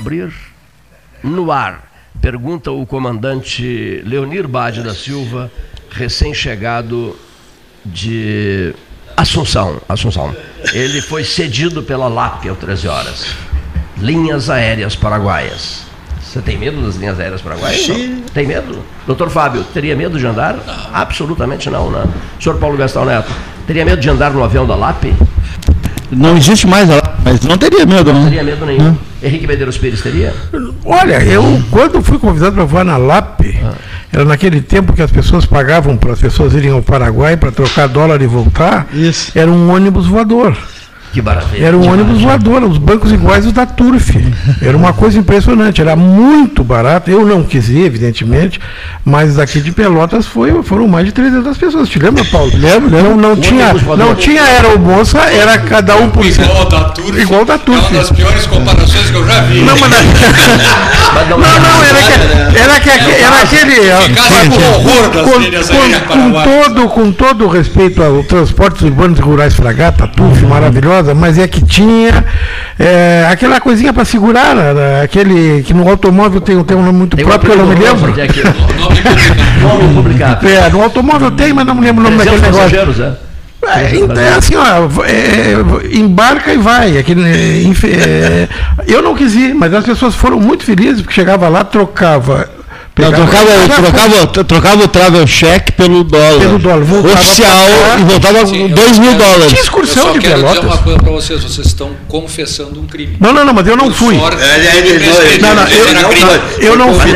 abrir? No ar, pergunta o comandante Leonir Bade da Silva, recém-chegado de Assunção, Assunção. Ele foi cedido pela LAP às 13 horas. Linhas Aéreas Paraguaias. Você tem medo das linhas aéreas paraguaias? Sim. Tem medo? Doutor Fábio, teria medo de andar? Não. Absolutamente não, né? Senhor Paulo Gastão Neto, teria medo de andar no avião da LAP? Não existe mais a LAP, mas não teria medo, não. Não teria medo nenhum. Não. Henrique Medeiros Pires teria? Olha, eu, quando fui convidado para voar na LAP, ah. era naquele tempo que as pessoas pagavam para as pessoas irem ao Paraguai para trocar dólar e voltar. Isso. Era um ônibus voador. Que maravilha. Era um ônibus maravilha. voador, os bancos iguais os da Turf. Era uma coisa impressionante, era muito barato. Eu não quis ir, evidentemente, mas daqui de Pelotas foi, foram mais de 300 pessoas. Te lembra, Paulo? Lembro, Não, não, tinha, não tinha aeromoça, era cada um por. Igual da Turf. Igual da Turf. É uma das piores comparações que eu já vi. Não, mas não, não, não, era, que, era, que, era aquele. Com, com, com, todo, com todo respeito ao transporte urbanos e rurais Fragata, Turf, maravilhosa maravilhosa, mas é que tinha é, aquela coisinha para segurar, né, aquele que no automóvel tem, tem um nome muito tem próprio, que eu não me lembro. nome publicado. É, no automóvel tem, mas não me lembro o nome daquele negócio. É? É, então, é assim, ó, é, embarca e vai. Aquele, é, eu não quis ir, mas as pessoas foram muito felizes porque chegava lá, trocava não, trocava, trocava, trocava o travel check pelo dólar. Pelo dólar. Oficial e voltava com 2 mil dólares. Tinha excursão eu só de quero Pelotas. dizer uma coisa para vocês, vocês estão confessando um crime. Não, não, não, mas eu não fui. não, não, eu, não, eu não fui.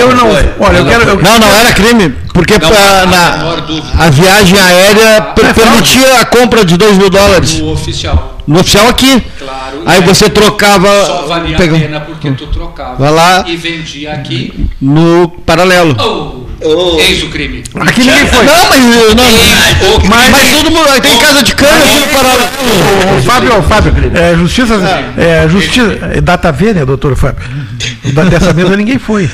Eu não Olha, eu quero. Não, não era crime, porque na, a viagem aérea permitia a compra de 2 mil dólares. No oficial. No oficial aqui. Claro. Aí você trocava. Só valia pega, a pena porque tu trocava. Vai lá. E vendia aqui. No paralelo. Oh. Oh. Eis o crime. Aqui ninguém foi. Não, mas. Não, mas, mas todo mundo. Tem casa de cana aqui no paralelo. Fábio, Fábio, é, justiça. É, justiça. É, data V, né, doutor Fábio? Dessa mesa ninguém foi.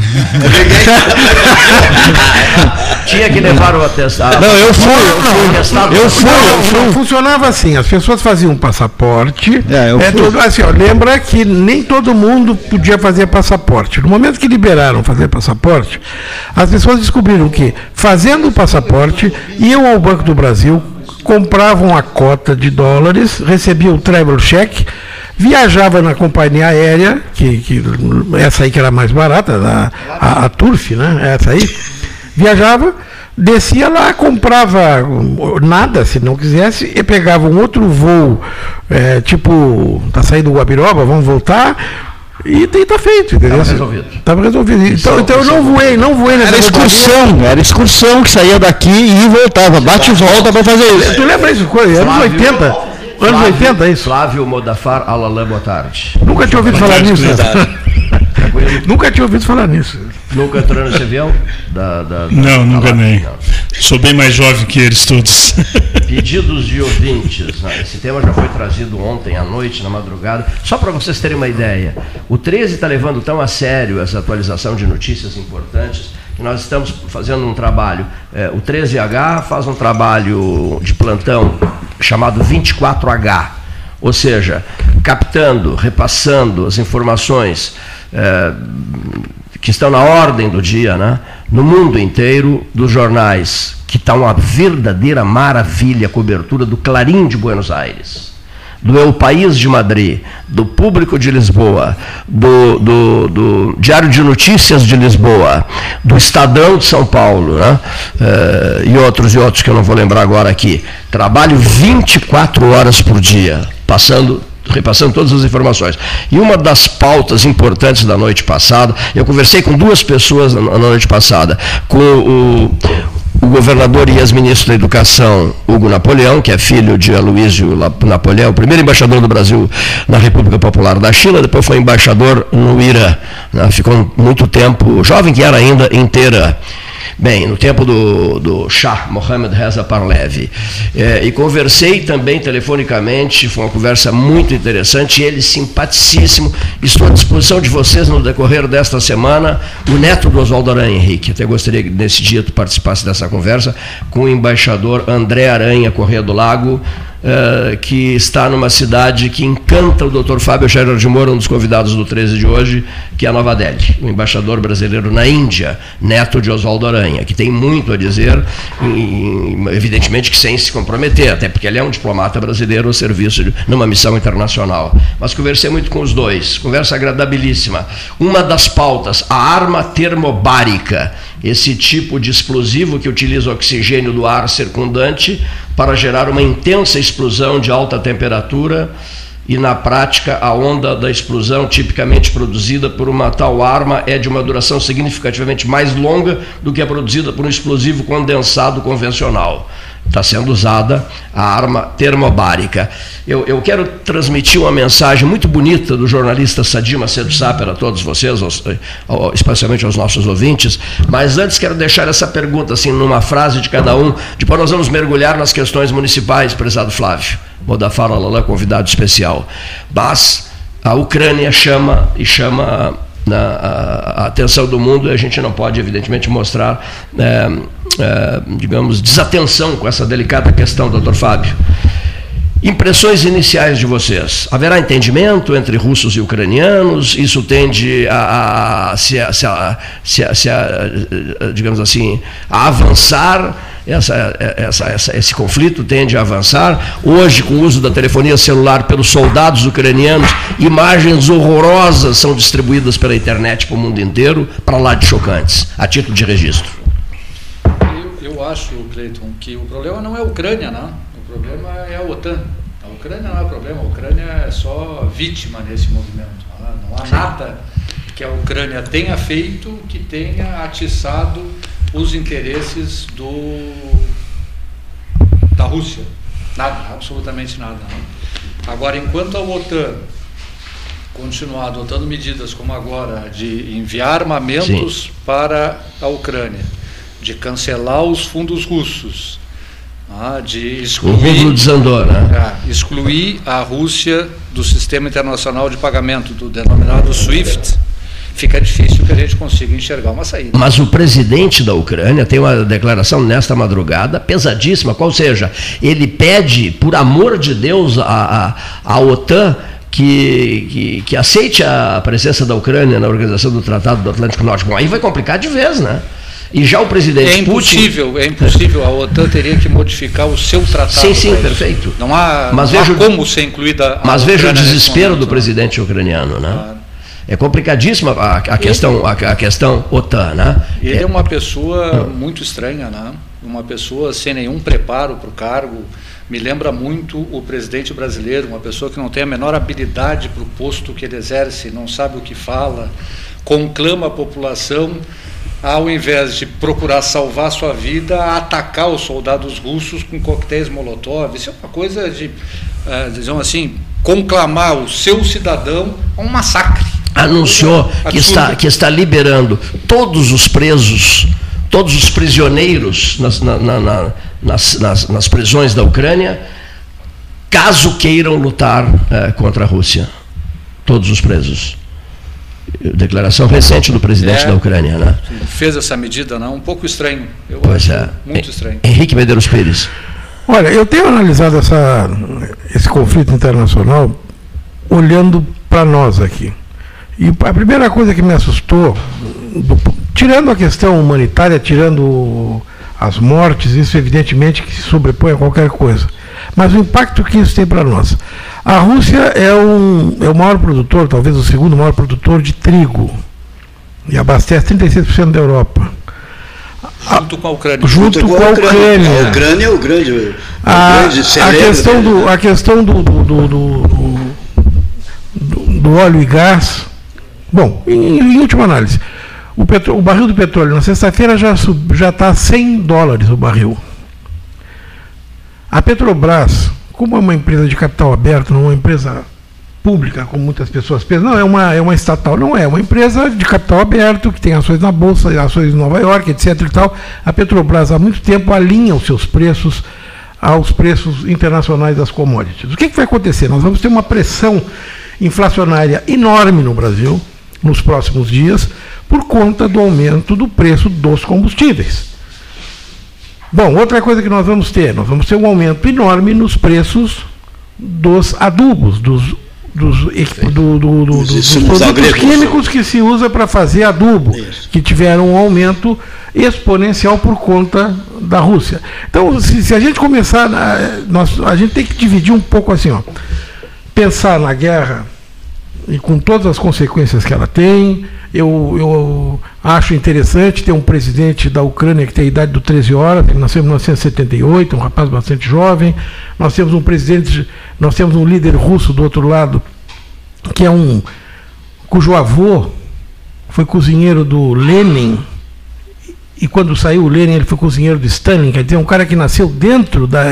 Tinha que levar o atestado. Não, eu fui, eu fui. Eu fui, eu fui. Funcionava assim, as pessoas faziam um passaporte. É, eu é, fui. Tudo, assim, ó, lembra que nem todo mundo podia fazer passaporte. No momento que liberaram fazer passaporte, as pessoas descobriram que, fazendo o passaporte, iam ao Banco do Brasil, compravam a cota de dólares, recebiam o travel check viajava na companhia aérea, que, que essa aí que era mais barata, a, a, a Turf, né? Essa aí, viajava, descia lá, comprava nada, se não quisesse, e pegava um outro voo, é, tipo, tá saindo do Guabiroba, vamos voltar, e está feito, entendeu? Estava resolvido. Estava resolvido. Então, então eu não voei, não voei nessa Era excursão, era excursão que saía daqui e voltava, bate e volta para fazer isso. Tu lembra isso? Coisa? Anos 80. Anos 80, é isso? Flávio Modafar Alalan, boa tarde. Nunca tinha ouvido falar nisso. Nunca tinha ouvido falar nisso. Nunca entrou nesse avião? Da, da, da, não, nunca nem. Não. Sou bem mais jovem que eles todos. Pedidos de ouvintes. Né? Esse tema já foi trazido ontem à noite, na madrugada. Só para vocês terem uma ideia. O 13 está levando tão a sério essa atualização de notícias importantes que nós estamos fazendo um trabalho. É, o 13H faz um trabalho de plantão chamado 24H, ou seja, captando, repassando as informações é, que estão na ordem do dia, né, no mundo inteiro, dos jornais, que está uma verdadeira maravilha a cobertura do Clarim de Buenos Aires do El País de Madrid, do Público de Lisboa, do, do, do Diário de Notícias de Lisboa, do Estadão de São Paulo, né? Uh, e outros e outros que eu não vou lembrar agora aqui. Trabalho 24 horas por dia, passando repassando todas as informações. E uma das pautas importantes da noite passada, eu conversei com duas pessoas na noite passada, com o, o governador e ex-ministro da Educação, Hugo Napoleão, que é filho de Aloysio Napoleão, primeiro embaixador do Brasil na República Popular da China, depois foi embaixador no Irã. Né? Ficou muito tempo, jovem que era ainda, inteira. Bem, no tempo do, do Shah Mohammed Reza Parlev. É, e conversei também telefonicamente, foi uma conversa muito interessante, ele simpaticíssimo. Estou à disposição de vocês no decorrer desta semana, o neto do Oswaldo Aranha, Henrique. Até gostaria que nesse dia tu participasse dessa conversa com o embaixador André Aranha Correia do Lago, uh, que está numa cidade que encanta o Dr. Fábio Scherer de Moura, um dos convidados do 13 de hoje, que é Nova Delhi, o embaixador brasileiro na Índia, neto de Oswaldo Aranha, que tem muito a dizer, evidentemente que sem se comprometer, até porque ele é um diplomata brasileiro ao serviço de numa missão internacional. Mas conversei muito com os dois, conversa agradabilíssima. Uma das pautas, a arma termobárica, esse tipo de explosivo que utiliza oxigênio do ar circundante para gerar uma intensa explosão de alta temperatura e na prática a onda da explosão tipicamente produzida por uma tal arma é de uma duração significativamente mais longa do que a produzida por um explosivo condensado convencional está sendo usada a arma termobárica. Eu, eu, quero transmitir uma mensagem muito bonita do jornalista Sadim Macedo Saper a todos vocês, aos, especialmente aos nossos ouvintes, mas antes quero deixar essa pergunta, assim, numa frase de cada um, depois nós vamos mergulhar nas questões municipais, prezado Flávio, Modafara Lalã, convidado especial. Mas a Ucrânia chama e chama na, a, a, atenção do mundo e a gente não pode, evidentemente, mostrar, é, é, digamos, desatenção com essa delicada questão, doutor Fábio. Impressões iniciais de vocês. Haverá entendimento entre russos e ucranianos? Isso tende a, a, se, se, se, se digamos assim, a avançar? Essa, essa, essa, esse conflito tende a avançar. Hoje, com o uso da telefonia celular pelos soldados ucranianos, imagens horrorosas são distribuídas pela internet para o mundo inteiro, para lá de chocantes, a título de registro. Eu, acho, Cleiton, que o problema não é a Ucrânia, não o problema é a OTAN. A Ucrânia não é o problema, a Ucrânia é só vítima nesse movimento. Não há nada que a Ucrânia tenha feito que tenha atiçado os interesses do, da Rússia. Nada, absolutamente nada. Não. Agora, enquanto a OTAN continuar adotando medidas como agora de enviar armamentos Sim. para a Ucrânia, de cancelar os fundos russos, ah, de excluir, o rublo desandou, né? É, excluir a Rússia do sistema internacional de pagamento, do denominado SWIFT, fica difícil que a gente consiga enxergar uma saída. Mas o presidente da Ucrânia tem uma declaração nesta madrugada pesadíssima, qual seja, ele pede, por amor de Deus, a, a, a OTAN que, que, que, aceite a presença da Ucrânia na organização do Tratado do Atlântico Norte. Bom, aí vai complicar de vez, né? E já o presidente é impossível, Putin... É impossível, a OTAN teria que modificar o seu tratado. Sim, sim, perfeito. Não há, mas não vejo, há como ser incluída Mas veja o desespero do presidente ucraniano, né? Claro. É complicadíssima a, a questão, a, a, questão OTAN, né? Ele é, é uma pessoa muito estranha, né? Uma pessoa sem nenhum preparo para o cargo. Me lembra muito o presidente brasileiro, uma pessoa que não tem a menor habilidade para o posto que ele exerce, não sabe o que fala, conclama a população ao invés de procurar salvar sua vida, atacar os soldados russos com coquetéis Molotov. Isso é uma coisa de, uh, digamos assim, conclamar o seu cidadão a um massacre. Anunciou que está, que está liberando todos os presos, todos os prisioneiros nas, na, na, nas, nas, nas prisões da Ucrânia, caso queiram lutar uh, contra a Rússia. Todos os presos. Declaração recente do presidente é, da Ucrânia, né? Fez essa medida, não? Um pouco estranho. Eu pois acho é. muito estranho. Henrique Medeiros Pires. Olha, eu tenho analisado essa, esse conflito internacional olhando para nós aqui. E a primeira coisa que me assustou, do, tirando a questão humanitária, tirando as mortes, isso evidentemente que se sobrepõe a qualquer coisa. Mas o impacto que isso tem para nós. A Rússia é, um, é o maior produtor, talvez o segundo maior produtor de trigo. E abastece 36% da Europa. Junto com a Ucrânia. Junto, com, a Ucrânia. A Ucrânia é o grande. O a, grande a questão, do, a questão do, do, do, do, do óleo e gás. Bom, em, em última análise, o, petro, o, barril do petróleo na sexta-feira já está a 100 dólares o barril. A Petrobras como é uma empresa de capital aberto, não é uma empresa pública, como muitas pessoas pensam, não, é uma, é uma estatal, não é, é uma empresa de capital aberto, que tem ações na Bolsa, ações em Nova York, etc. E tal. A Petrobras há muito tempo alinha os seus preços aos preços internacionais das commodities. O que, que vai acontecer? Nós vamos ter uma pressão inflacionária enorme no Brasil nos próximos dias por conta do aumento do preço dos combustíveis. Bom, outra coisa que nós vamos ter, nós vamos ter um aumento enorme nos preços dos adubos, dos dos, do, do, do, dos produtos químicos que se usa para fazer adubo, Isso. que tiveram um aumento exponencial por conta da Rússia. Então, se, se a gente começar, nós, a gente tem que dividir um pouco assim, ó, pensar na guerra e com todas as consequências que ela tem. Eu, eu acho interessante ter um presidente da Ucrânia que tem a idade do 13 horas, ele nasceu em 1978, um rapaz bastante jovem. Nós temos um presidente, nós temos um líder russo do outro lado, que é um cujo avô foi cozinheiro do Lenin, e quando saiu o Lenin, ele foi cozinheiro de Stalin, quer dizer, um cara que nasceu dentro da,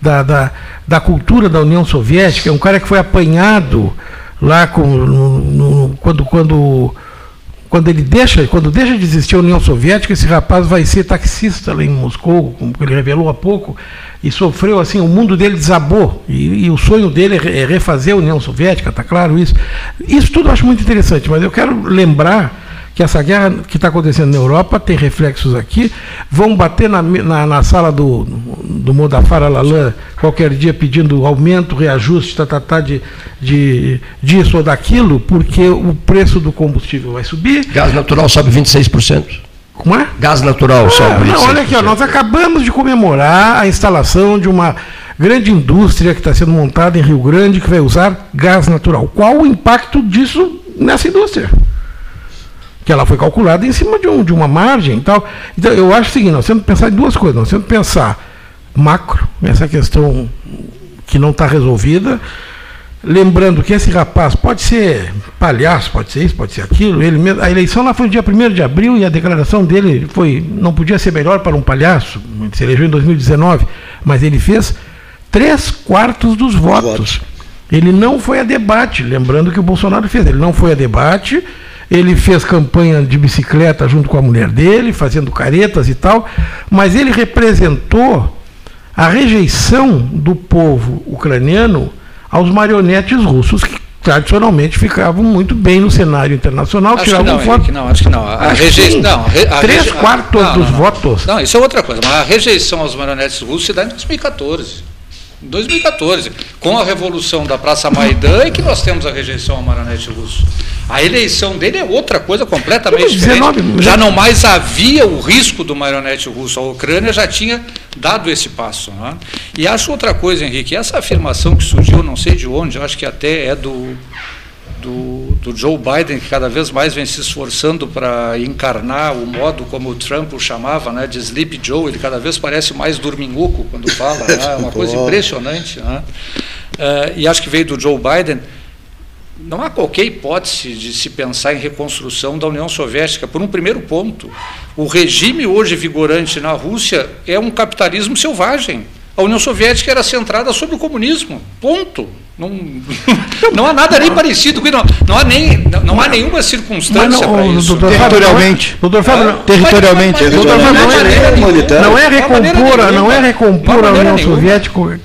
da, da, da cultura da União Soviética, um cara que foi apanhado lá com, no, no, quando, quando, quando ele deixa, quando deixa de existir a União Soviética, esse rapaz vai ser taxista lá em Moscou, como ele revelou há pouco, e sofreu assim, o mundo dele desabou, e, e o sonho dele é, é refazer a União Soviética, está claro isso. Isso tudo eu acho muito interessante, mas eu quero lembrar que essa guerra que está acontecendo na Europa tem reflexos aqui, vão bater na, na, na sala do, do Modafar Alalan qualquer dia pedindo aumento, reajuste, tá, tá, tá, de, de disso ou daquilo, porque o preço do combustível vai subir. Gás natural sobe 26%. Como é? Gás natural sobe. Não, olha aqui, ó, nós acabamos de comemorar a instalação de uma grande indústria que está sendo montada em Rio Grande que vai usar gás natural. Qual o impacto disso nessa indústria? Que ela foi calculada em cima de, um, de uma margem e tal. Então, eu acho o seguinte, nós temos que pensar em duas coisas. Nós temos que pensar macro, essa questão que não está resolvida, lembrando que esse rapaz pode ser palhaço, pode ser isso, pode ser aquilo. Ele mesmo, a eleição lá foi no dia 1 de abril e a declaração dele foi não podia ser melhor para um palhaço. Ele se elegeu em 2019, mas ele fez três quartos dos votos. votos. Ele não foi a debate, lembrando que o Bolsonaro fez. Ele não foi a debate ele fez campanha de bicicleta junto com a mulher dele, fazendo caretas e tal, mas ele representou a rejeição do povo ucraniano aos marionetes russos que tradicionalmente ficavam muito bem no cenário internacional, acho tiravam que não, foto. não, acho que não. A rejeição, não, a três quartos não, dos não, votos. Não, isso é outra coisa. Mas a rejeição aos marionetes russos se dá em 2014. 2014, com a revolução da Praça Maidan, é que nós temos a rejeição ao marionete russo. A eleição dele é outra coisa completamente 19, diferente. Já não mais havia o risco do marionete russo. A Ucrânia já tinha dado esse passo. É? E acho outra coisa, Henrique, essa afirmação que surgiu, não sei de onde, acho que até é do do, do, Joe Biden, que cada vez mais vem se esforçando para encarnar o modo como o Trump o chamava, né, de Sleep Joe, ele cada vez parece mais dorminhuco quando fala, né, é uma coisa impressionante. Né? Uh, e acho que veio do Joe Biden. Não há qualquer hipótese de se pensar em reconstrução da União Soviética. Por um primeiro ponto, o regime hoje vigorante na Rússia é um capitalismo selvagem. A União Soviética era centrada sobre o comunismo. Ponto. Não, não há nada nem parecido com não, não há nem não há nenhuma circunstância para isso. Doutor territorialmente, doutor Fábio, territorialmente, mas, doutor Fábio, não, é, é recompor, não é recompor a União Soviética,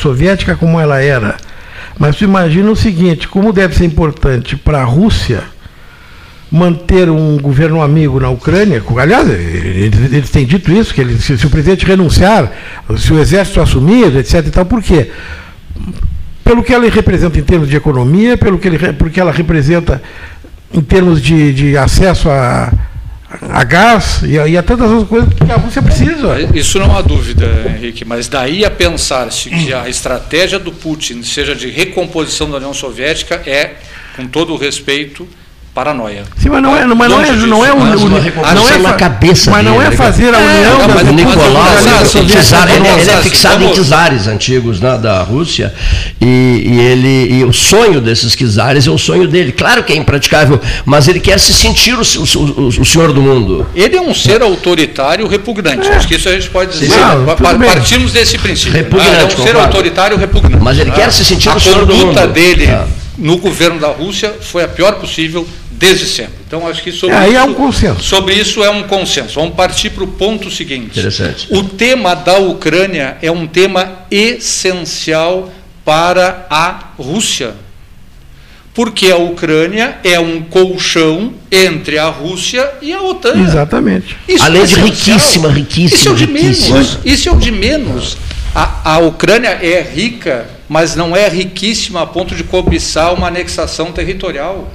Soviética como ela era. Mas tu imagina o seguinte, como deve ser importante para a Rússia manter um governo amigo na Ucrânia, aliás, eles, eles têm dito isso, que ele, se, se, o presidente renunciar, se o exército assumir, etc. E tal, por quê? pelo que ela representa em termos de economia, pelo que, ele, porque ela representa em termos de, de acesso a, a gás e a, e a, tantas outras coisas que a Rússia precisa. Isso não há dúvida, Henrique, mas daí a pensar-se que a estratégia do Putin seja de recomposição da União Soviética é, com todo o respeito, paranoia. Sim, mas não é, mas não é, não é, não é na cabeça. Mas não é fazer a união. É, mas o Nicolau, ele, é fixado em czares antigos né, da Rússia e, ele e o sonho desses czares é o sonho dele. Claro que é impraticável, mas ele quer se sentir o, o, o, o senhor do mundo. Ele é um ser autoritário repugnante. É. Acho que isso a gente pode dizer. Partimos desse princípio. Repugnante. Ah, é um ser autoritário repugnante. Mas ele quer se sentir o senhor do mundo. A conduta dele no governo da Rússia foi a pior possível desde sempre. Então, acho que sobre, Aí isso, é um consenso. sobre isso é um consenso. Vamos partir para o ponto seguinte. Interessante. O tema da Ucrânia é um tema essencial para a Rússia. porque a Ucrânia é um colchão entre a Rússia e a OTAN. Exatamente. Isso Além é de riquíssima, riquíssima. Isso é o de riquíssima. menos. Isso é o de menos. A, a Ucrânia é rica, mas não é riquíssima a ponto de cobiçar uma anexação territorial.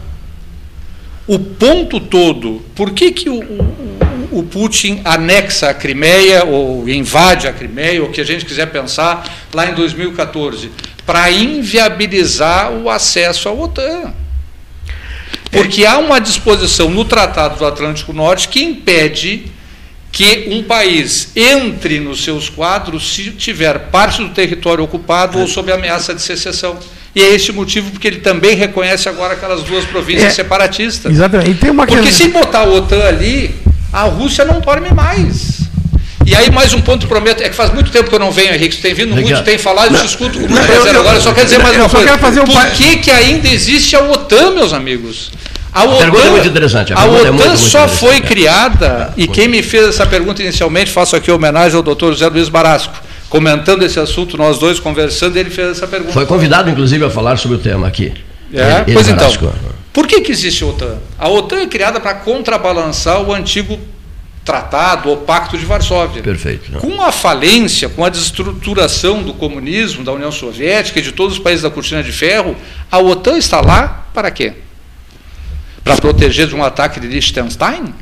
O ponto todo, por que, que o, o, o Putin anexa a Crimeia, ou invade a Crimeia, ou o que a gente quiser pensar, lá em 2014? Para inviabilizar o acesso à OTAN. Porque há uma disposição no Tratado do Atlântico Norte que impede que um país entre nos seus quadros se tiver parte do território ocupado ou sob ameaça de secessão. E é esse o motivo porque ele também reconhece agora aquelas duas províncias é, separatistas. Exatamente. E tem uma porque se botar a OTAN ali, a Rússia não dorme mais. E aí, mais um ponto prometo, é que faz muito tempo que eu não venho, Henrique. Você tem vindo Legal. muito, tem falado, eu te escuto com muito prazer. Agora, eu só quero dizer mais uma coisa. Um Por que, que ainda existe a OTAN, meus amigos? A OTAN, pergunta é muito interessante. A, a OTAN é muito, só muito foi criada, é, e quem me fez essa pergunta inicialmente, faço aqui homenagem ao doutor José Luiz Barasco, comentando esse assunto, nós dois conversando, ele fez essa pergunta. Foi convidado, inclusive, a falar sobre o tema aqui. É? Ele, pois então, por que, que existe a OTAN? A OTAN é criada para contrabalançar o antigo tratado ou pacto de Varsóvia. Perfeito. Com a falência, com a desestruturação do comunismo, da União Soviética e de todos os países da cortina de ferro, a OTAN está lá para quê? para proteger de um ataque de Liechtenstein?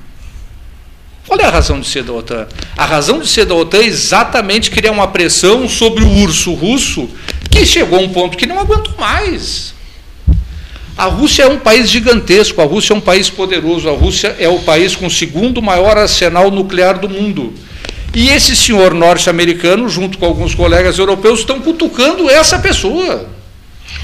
Qual é a razão de ser da OTAN? A razão de ser da OTAN é exatamente criar uma pressão sobre o urso russo, que chegou a um ponto que não aguentou mais. A Rússia é um país gigantesco, a Rússia é um país poderoso, a Rússia é o país com o segundo maior arsenal nuclear do mundo. E esse senhor norte-americano, junto com alguns colegas europeus, estão cutucando essa pessoa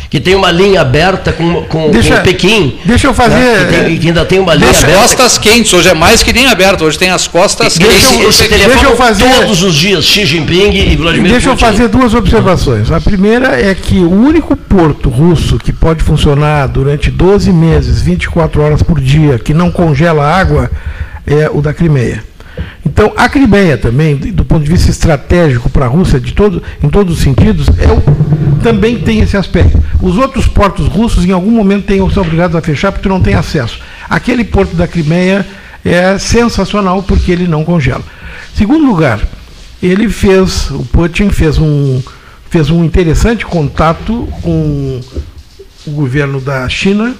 que tem uma linha aberta com, com, deixa, com Pequim. Deixa eu fazer. Né? Que, tem, que, ainda tem uma linha deixa, aberta. Costas quentes, hoje é mais que linha aberta, hoje tem as costas deixa quentes. Eu, esse deixa eu fazer, todos os dias, Xi Jinping e Vladimir Deixa Putin. eu fazer duas observações. A primeira é que o único porto russo que pode funcionar durante 12 meses, 24 horas por dia, que não congela água, é o da Crimeia. Então, a Crimeia também, do ponto de vista estratégico para a Rússia, de todo, em todos os sentidos, é o, também tem esse aspecto. Os outros portos russos, em algum momento, têm, são obrigados a fechar porque não tem acesso. Aquele porto da Crimeia é sensacional porque ele não congela. Segundo lugar, ele fez, o Putin fez um, fez um interessante contato com o governo da China,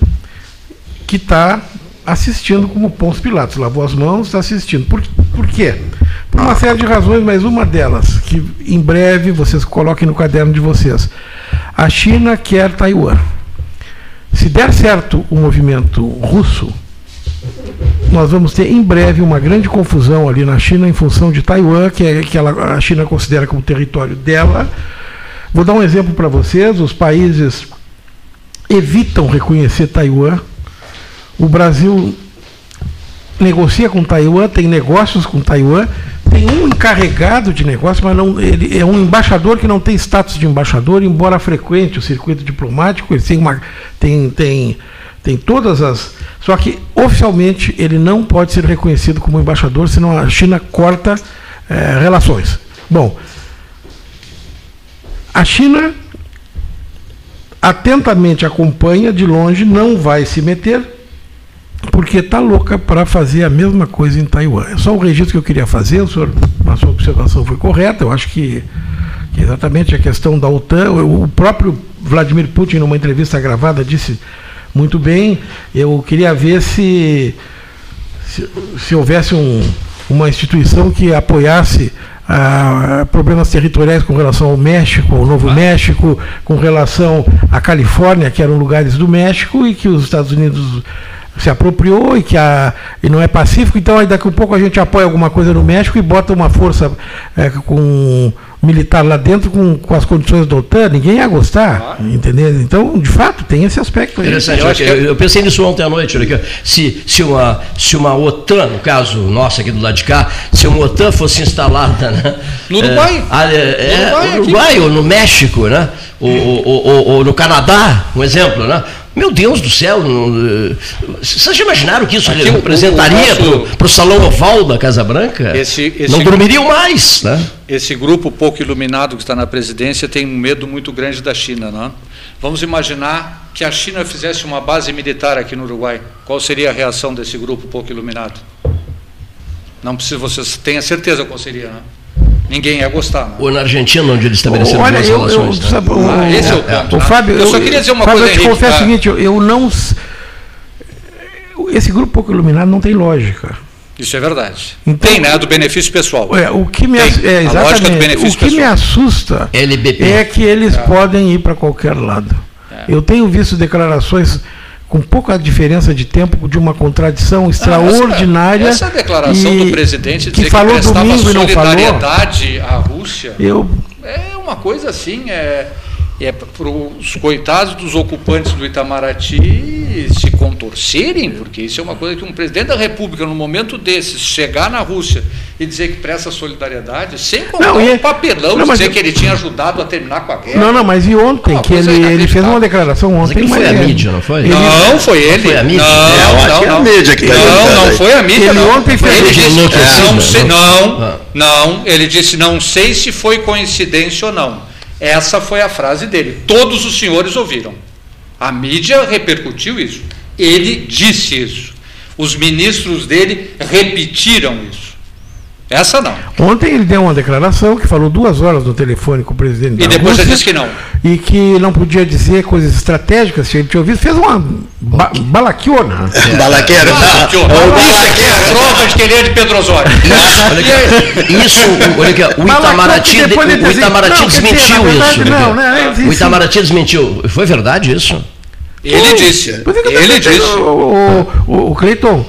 que está assistindo como Pons Pilatos, lavou as mãos, está assistindo. Por, por quê? Por uma série de razões, mas uma delas, que em breve vocês coloquem no caderno de vocês. A China quer Taiwan. Se der certo o movimento russo, nós vamos ter em breve uma grande confusão ali na China em função de Taiwan, que, é, que ela, a China considera como território dela. Vou dar um exemplo para vocês: os países evitam reconhecer Taiwan o Brasil negocia com Taiwan, tem negócios com Taiwan, tem um encarregado de negócio, mas não, ele é um embaixador que não tem status de embaixador, embora frequente o circuito diplomático, ele tem uma tem tem tem todas as só que oficialmente ele não pode ser reconhecido como embaixador, senão a China corta é, relações. Bom, a China atentamente acompanha de longe, não vai se meter, porque está louca para fazer a mesma coisa em Taiwan. É só o registro que eu queria fazer, o senhor, a sua observação foi correta, eu acho que, que exatamente a questão da OTAN, o próprio Vladimir Putin, numa entrevista gravada, disse muito bem, eu queria ver se, se, se houvesse um, uma instituição que apoiasse ah, problemas territoriais com relação ao México, ao Novo México, com relação à Califórnia, que eram lugares do México, e que os Estados Unidos se apropriou e que a, e não é pacífico, então aí daqui a pouco a gente apoia alguma coisa no México e bota uma força é, com militar lá dentro com, com as condições da OTAN, ninguém ia gostar, entendeu? Então, de fato, tem esse aspecto aí. Interessante, eu, eu, eu, pensei nisso ontem à noite, olha aqui, se, se, uma, se uma OTAN, no caso nosso aqui do lado de cá, se uma OTAN fosse instalada né, no Uruguai, é, é, no Uruguai, é, Uruguai ou no México, né, ou, ou, ou, ou no Canadá, um exemplo, né, Meu Deus do céu, não, vocês já imaginaram que isso Aqui, representaria para o Salão Oval da Casa Branca? Esse, esse não dormiriam mais. Né? Esse grupo pouco iluminado que está na presidência tem um medo muito grande da China. Não? É? Vamos imaginar que a China fizesse uma base militar aqui no Uruguai. Qual seria a reação desse grupo pouco iluminado? Não precisa, vocês tenham certeza qual seria, né? Ninguém ia gostar. Ou na Argentina, onde eles estabeleceram Olha, eu, relações. Eu, sabe, o, ah, esse é o ponto. O né? Fábio, eu, só queria dizer uma Fábio, coisa. Eu te confesso o seguinte, eu, eu não. Esse grupo pouco iluminado não tem lógica. Isso é verdade. Então, tem, né? Do benefício pessoal. É, o que me, é, exatamente, o que pessoal. me assusta LBP. é que eles é. podem ir para qualquer lado. É. Eu tenho visto declarações com pouca diferença de tempo de uma contradição extraordinária. Ah, essa, essa declaração e, do presidente que falou que domingo e não falou. à Rússia. Eu, é uma coisa assim, é é para os coitados dos ocupantes do Itamaraty se contorcerem, porque isso é uma coisa que um presidente da República, no momento desses, chegar na Rússia e dizer que presta solidariedade, sem contar não, um papelão, não, dizer que ele tinha ajudado a terminar com a guerra. Não, não, mas e ontem, não, que ele, ele fez uma declaração ontem. Mas foi a mídia, não foi? Ele, não, foi ele. Foi a mídia? Não, não, não, não. A mídia que tá não, não foi a mídia. Ele não. ontem fez ele disse, não, sei, não, ah. não, ele disse, não sei se foi coincidência ou não essa foi a frase dele. Todos os senhores ouviram. A mídia repercutiu isso. Ele disse isso. Os ministros dele repetiram isso. Essa não. Ontem ele deu uma declaração que falou duas horas no telefone com o presidente E depois Rússia, ele disse que não. E que não podia dizer coisas estratégicas, se ele tinha ouvido, fez uma ba balaquiona. É. Balaqueira. Balaquiona. É prova de que ele é de Pedro Osório. Isso, olha aqui, o Itamaraty, o Itamaraty desmentiu isso. Não, né? O Itamaraty desmentiu. Foi verdade isso? Ele disse. Ele disse. O, o, o Cleiton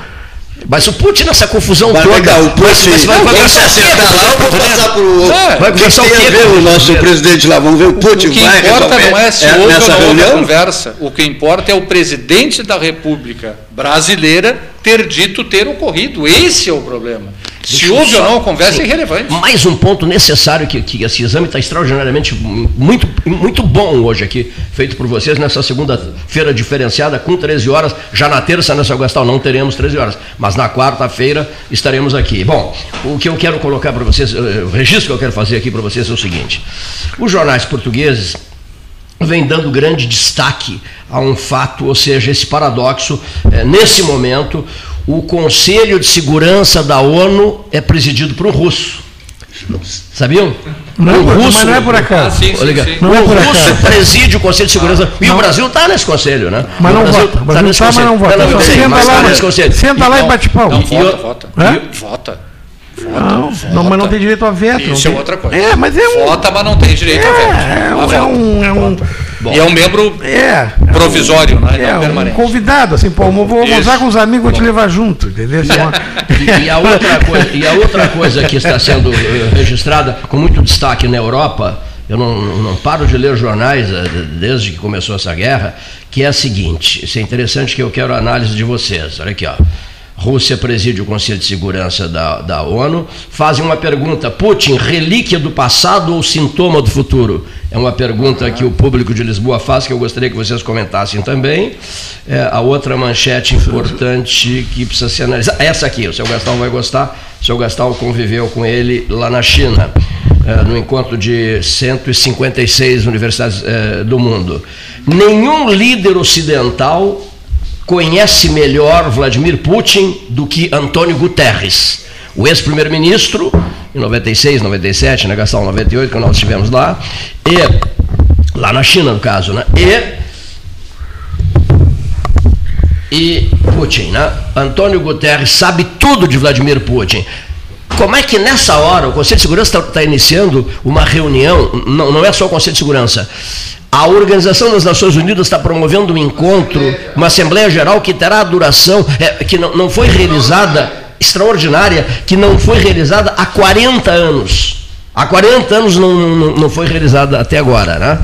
mas o Putin nessa confusão vai toda. Pegar o Putin, mas vai conversar acertar lá, vou passar para o. É, vai conversar o quê? ver o nosso presidente lá, vamos ver o Putin. O que vai importa não é se é, houve ou não conversa. O que importa é o presidente da República brasileira ter dito ter ocorrido. Esse é o problema. Se houve ou não a conversa sim, é irrelevante. Mais um ponto necessário que, que esse exame está extraordinariamente muito, muito bom hoje aqui, feito por vocês nessa segunda-feira diferenciada, com 13 horas. Já na terça, nessa né, Gastal, não teremos 13 horas, mas na quarta-feira estaremos aqui. Bom, o que eu quero colocar para vocês, eh, o registro que eu quero fazer aqui para vocês é o seguinte: os jornais portugueses vem dando grande destaque a um fato, ou seja, esse paradoxo, é, nesse momento, o Conselho de Segurança da ONU é presidido por um russo. Sabiam? Não, o russo, mas não é por acaso. Ah, sim, sim, sim. Não o é russo preside o Conselho de Segurança. Ah, e não. o Brasil está nesse conselho, né? Mas não vota. O Brasil está, tá, mas não vota. Não, não, senta lá, tá nesse conselho. Senta lá e bate pau. Não, vota, vota. Vota. Não, não, mas não tem direito a veto. Isso é outra coisa. É, mas é um... Vota, mas não tem direito é, a veto. É, é um, é um, Bom, e é um membro é, provisório, né? É, um convidado, assim, pô, vou usar com os amigos, vou te levar junto, entendeu? E, e, a outra coisa, e a outra coisa que está sendo eh, registrada com muito destaque na Europa, eu não, não paro de ler jornais eh, desde que começou essa guerra, que é a seguinte, isso é interessante que eu quero a análise de vocês, olha aqui, ó. Rússia preside o Conselho de Segurança da, da ONU, fazem uma pergunta: Putin, relíquia do passado ou sintoma do futuro? É uma pergunta que o público de Lisboa faz, que eu gostaria que vocês comentassem também. É, a outra manchete importante que precisa ser analisada, essa aqui, o seu Gastão vai gostar, o seu Gastão conviveu com ele lá na China. É, no encontro de 156 universidades é, do mundo. Nenhum líder ocidental conhece melhor Vladimir Putin do que Antônio Guterres, o ex-primeiro-ministro, em 96, 97, negação 98, que nós estivemos lá, e lá na China, no caso, né? E, e Putin, né? Antônio Guterres sabe tudo de Vladimir Putin. Como é que nessa hora o Conselho de Segurança está tá iniciando uma reunião, não, não é só o Conselho de Segurança, a Organização das Nações Unidas está promovendo um encontro, uma Assembleia Geral que terá duração, é, que não, não foi realizada, extraordinária, que não foi realizada há 40 anos. Há 40 anos não, não, não foi realizada até agora. Né?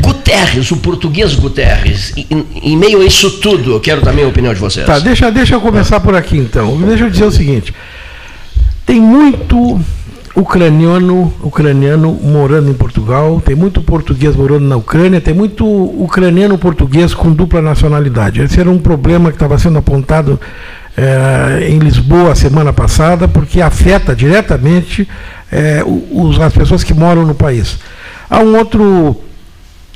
Guterres, o português Guterres, em, em, meio a isso tudo, eu quero também a opinião de vocês. Tá, deixa, deixa eu começar por aqui então. Deixa eu dizer o seguinte: tem muito ucraniano, ucraniano morando em Portugal, tem muito português morando na Ucrânia, tem muito ucraniano português com dupla nacionalidade. Esse era um problema que estava sendo apontado é, em Lisboa a semana passada, porque afeta diretamente é, os, as pessoas que moram no país. Há um outro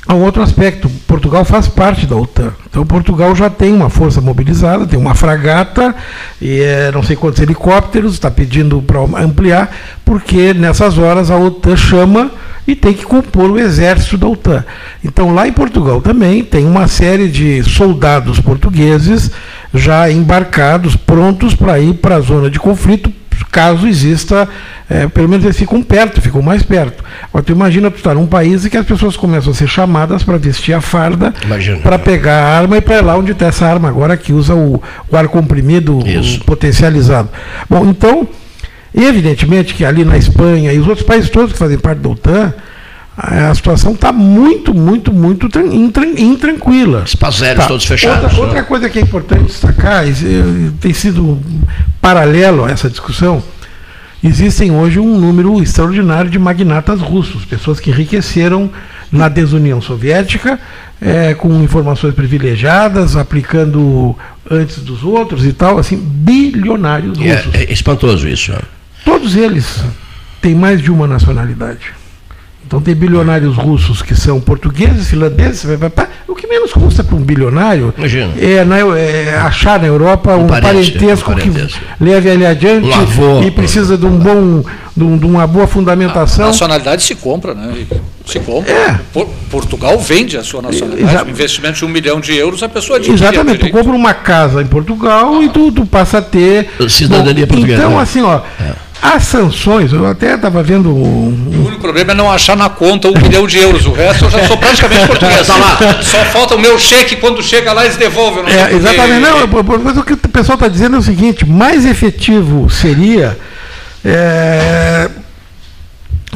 Há um outro aspecto, Portugal faz parte da OTAN. Então Portugal já tem uma força mobilizada, tem uma fragata e é, não sei quantos helicópteros, está pedindo para ampliar, porque nessas horas a OTAN chama e tem que compor o exército da OTAN. Então lá em Portugal também tem uma série de soldados portugueses já embarcados, prontos para ir para a zona de conflito, caso exista, é, pelo menos eles ficam perto, ficam mais perto. Agora, tu imagina tu estar num país em que as pessoas começam a ser chamadas para vestir a farda, para pegar a arma e para ir lá onde está essa arma agora que usa o, o ar comprimido o potencializado. Bom, então, evidentemente que ali na Espanha e os outros países todos que fazem parte da OTAN, a situação está muito, muito, muito intranquila. Espaços aéreos tá. todos fechados. Outra, né? outra, coisa que é importante destacar, tem sido paralelo a essa discussão, existem hoje um número extraordinário de magnatas russos, pessoas que enriqueceram na desunião soviética, é, com informações privilegiadas, aplicando antes dos outros e tal, assim, bilionários é, russos. É, é espantoso isso. Todos eles têm mais de uma nacionalidade. Então tem bilionários russos que são portugueses, finlandeses, o que menos custa para um bilionário é, na, é, achar na Europa um, um parente, parentesco, um parentesco que leve ele adiante um avô, e precisa de um bom de, um, de, uma boa fundamentação. A nacionalidade se compra, né? Se compra. É. Portugal vende a sua nacionalidade. Um investimento de um milhão de euros, a pessoa adquire. Exatamente. Tu compra uma casa em Portugal ah. e tu, tu passa a ter. Cidadania bom, portuguesa. Então, assim, ó. É as sanções, eu até estava vendo. O único problema é não achar na conta um milhão de euros. O resto eu já sou praticamente português. Tá lá. Só falta o meu cheque, quando chega lá eles devolvem. É, exatamente. Não, mas o que o pessoal está dizendo é o seguinte: mais efetivo seria. É,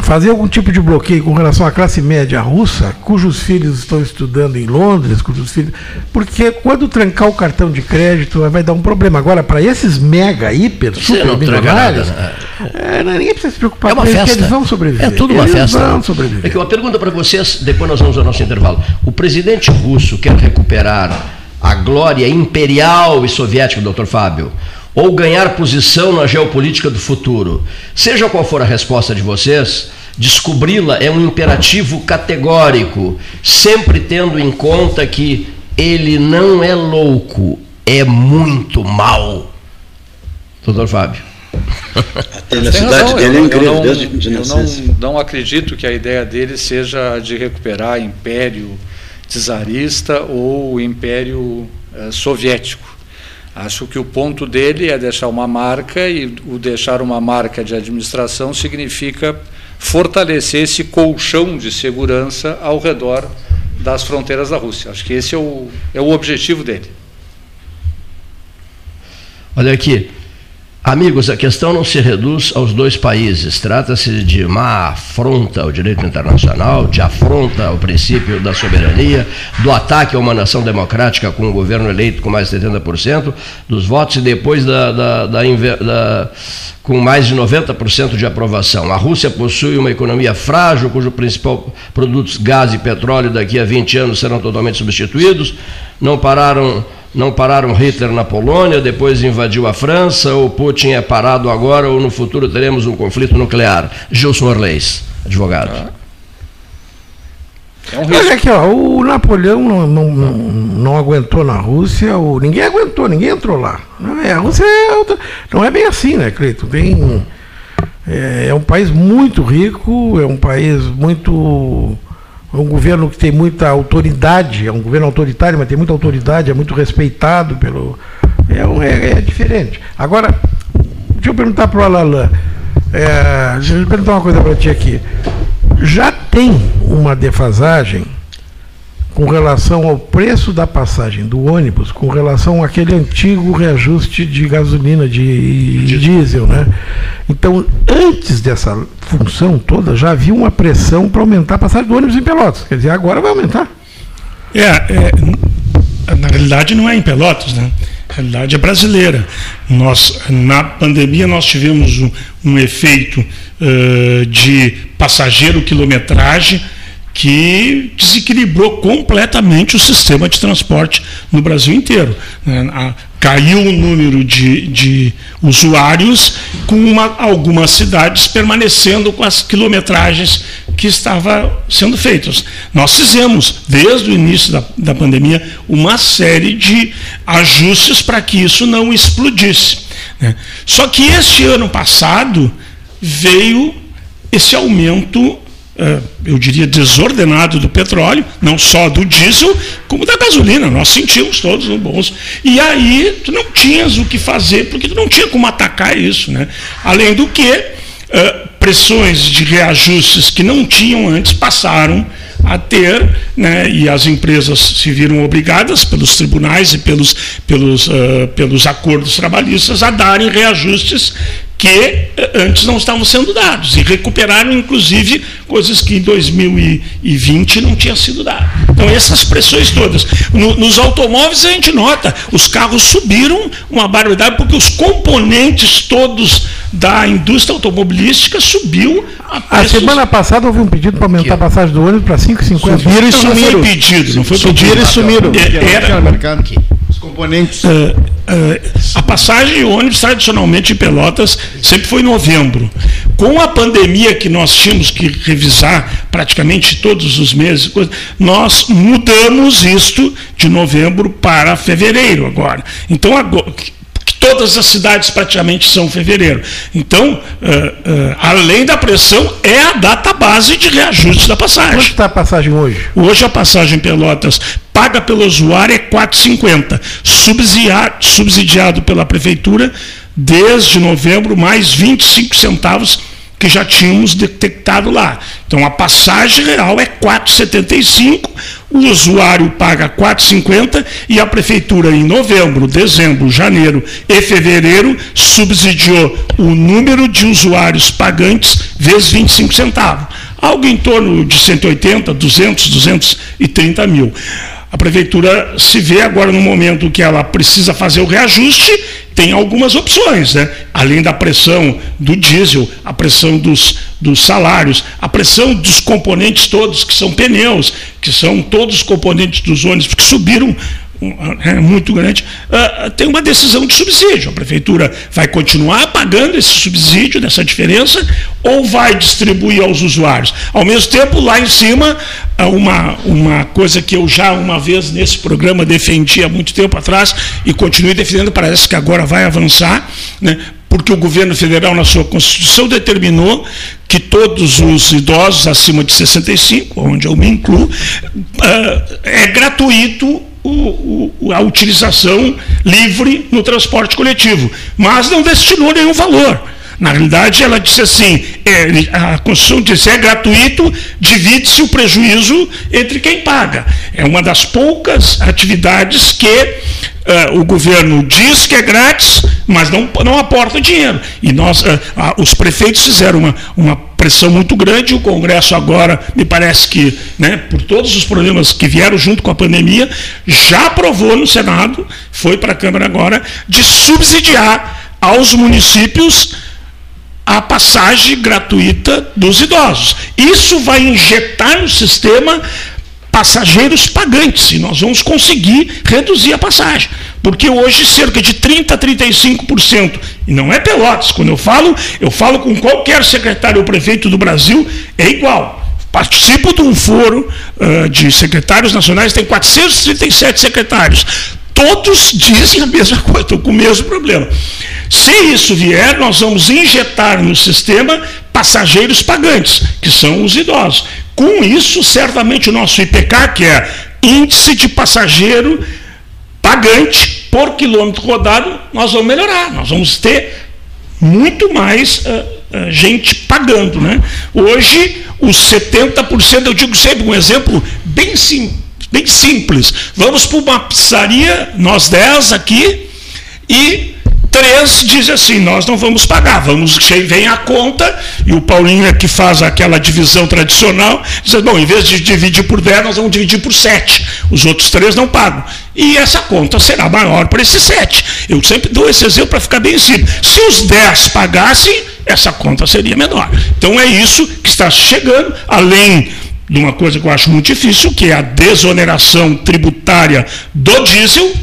fazer algum tipo de bloqueio com relação à classe média russa, cujos filhos estão estudando em Londres, cujos filhos. Porque quando trancar o cartão de crédito vai dar um problema. Agora, para esses mega, hiper, super milionários, né? é, ninguém precisa se preocupar é uma festa. eles vão sobreviver. É tudo uma eles festa. Vão sobreviver. Aqui, uma pergunta para vocês, depois nós vamos ao nosso intervalo. O presidente russo quer recuperar a glória imperial e soviética, doutor Fábio ou ganhar posição na geopolítica do futuro. Seja qual for a resposta de vocês, descobri-la é um imperativo categórico, sempre tendo em conta que ele não é louco, é muito mal. Doutor Fábio. A tenacidade dele é incrível, eu não, desde Eu não, não acredito que a ideia dele seja de recuperar império czarista ou império eh, soviético. Acho que o ponto dele é deixar uma marca, e o deixar uma marca de administração significa fortalecer esse colchão de segurança ao redor das fronteiras da Rússia. Acho que esse é o, é o objetivo dele. Olha aqui, Amigos, a questão não se reduz aos dois países. Trata-se de uma afronta ao direito internacional, de afronta ao princípio da soberania, do ataque a uma nação democrática com um governo eleito com mais de 70% dos votos e depois da, da, da, da com mais de 90% de aprovação. A Rússia possui uma economia frágil, cujo principal produtos gás e petróleo daqui a 20 anos serão totalmente substituídos. Não pararam não pararam Hitler na Polônia, depois invadiu a França, ou Putin é parado agora, ou no futuro teremos um conflito nuclear. Gilson Orleis, advogado. É um Olha aqui, ó, o Napoleão não, não, não, não, aguentou na Rússia, o, ninguém aguentou, ninguém entrou lá. É, a Rússia é, não é bem assim, né, Cleiton? Tem, é, é um país muito rico, é um país muito é um governo que tem muita autoridade, é um governo autoritário, mas tem muita autoridade, é muito respeitado pelo. É, é, é diferente. Agora, deixa eu perguntar para o Alalan. É, deixa eu perguntar uma coisa para ti aqui. Já tem uma defasagem com relação ao preço da passagem do ônibus, com relação àquele antigo reajuste de gasolina, de, de diesel. Né? Então, antes dessa função toda, já havia uma pressão para aumentar a passagem do ônibus em Pelotas. Quer dizer, agora vai aumentar. É, é na realidade não é em Pelotas, né? A realidade é brasileira. Nós, na pandemia, nós tivemos um, um efeito uh, de passageiro quilometragem que desequilibrou completamente o sistema de transporte no Brasil inteiro. Né? Caiu o número de, de usuários, com uma, algumas cidades permanecendo com as quilometragens que estavam sendo feitas. Nós fizemos, desde o início da, da pandemia, uma série de ajustes para que isso não explodisse. Né? Só que este ano passado veio esse aumento eu diria, desordenado do petróleo, não só do diesel, como da gasolina. Nós sentimos todos no bolso. E aí tu não tinhas o que fazer, porque tu não tinha como atacar isso. Né? Além do que, uh, pressões de reajustes que não tinham antes passaram a ter, né, e as empresas se viram obrigadas pelos tribunais e pelos, pelos, uh, pelos acordos trabalhistas a darem reajustes que eh, antes não estavam sendo dados, e recuperaram, inclusive, coisas que em 2020 não tinha sido dado. Então, essas pressões todas. No, nos automóveis, a gente nota, os carros subiram uma barbaridade, porque os componentes todos da indústria automobilística subiu a A semana passada houve um pedido para aumentar a passagem do ônibus para 5,50. Subiram e sumiram. Não foi pedido, não foi pedido. Subiram e sumiram. É, era, os componentes. Uh, uh, a passagem de ônibus, tradicionalmente em Pelotas, sempre foi em novembro. Com a pandemia que nós tínhamos que revisar praticamente todos os meses, nós mudamos isto de novembro para fevereiro agora. Então, agora, todas as cidades praticamente são fevereiro. Então, uh, uh, além da pressão, é a data base de reajuste da passagem. Quanto está a passagem hoje? Hoje a passagem Pelotas paga pelo usuário é 4,50, subsidiado, subsidiado pela prefeitura desde novembro, mais 25 centavos que já tínhamos detectado lá. Então a passagem real é 4,75, o usuário paga 4,50 e a prefeitura em novembro, dezembro, janeiro e fevereiro subsidiou o número de usuários pagantes vezes 25 centavos. Algo em torno de 180, 200, 230 mil. A prefeitura se vê agora no momento que ela precisa fazer o reajuste, tem algumas opções, né? além da pressão do diesel, a pressão dos, dos salários, a pressão dos componentes todos, que são pneus, que são todos os componentes dos ônibus que subiram muito grande, uh, tem uma decisão de subsídio. A prefeitura vai continuar pagando esse subsídio, dessa diferença, ou vai distribuir aos usuários. Ao mesmo tempo, lá em cima, uma, uma coisa que eu já uma vez nesse programa defendi há muito tempo atrás e continuo defendendo, parece que agora vai avançar, né? porque o governo federal, na sua Constituição, determinou que todos os idosos acima de 65, onde eu me incluo, é gratuito o, o, a utilização livre no transporte coletivo, mas não destinou nenhum valor. Na realidade, ela disse assim: é, a Constituição disse é gratuito, divide-se o prejuízo entre quem paga. É uma das poucas atividades que uh, o governo diz que é grátis, mas não, não aporta dinheiro. E nós, uh, uh, os prefeitos fizeram uma, uma pressão muito grande, o Congresso agora, me parece que, né, por todos os problemas que vieram junto com a pandemia, já aprovou no Senado, foi para a Câmara agora, de subsidiar aos municípios a passagem gratuita dos idosos. Isso vai injetar no sistema passageiros pagantes e nós vamos conseguir reduzir a passagem. Porque hoje cerca de 30 a 35%, e não é Pelotas, quando eu falo, eu falo com qualquer secretário ou prefeito do Brasil, é igual. Participo de um foro uh, de secretários nacionais, tem 437 secretários. Todos dizem a mesma coisa, estão com o mesmo problema. Se isso vier, nós vamos injetar no sistema passageiros pagantes, que são os idosos. Com isso, certamente o nosso IPK, que é índice de passageiro pagante por quilômetro rodado, nós vamos melhorar. Nós vamos ter muito mais uh, uh, gente pagando. Né? Hoje, os 70%, eu digo sempre um exemplo bem, sim, bem simples. Vamos para uma pizzaria, nós 10 aqui, e Três diz assim: nós não vamos pagar, vamos, vem a conta, e o Paulinho é que faz aquela divisão tradicional, diz: bom, em vez de dividir por 10, nós vamos dividir por 7. Os outros três não pagam. E essa conta será maior para esses 7. Eu sempre dou esse exemplo para ficar bem simples. Se os 10 pagassem, essa conta seria menor. Então é isso que está chegando, além de uma coisa que eu acho muito difícil, que é a desoneração tributária do diesel,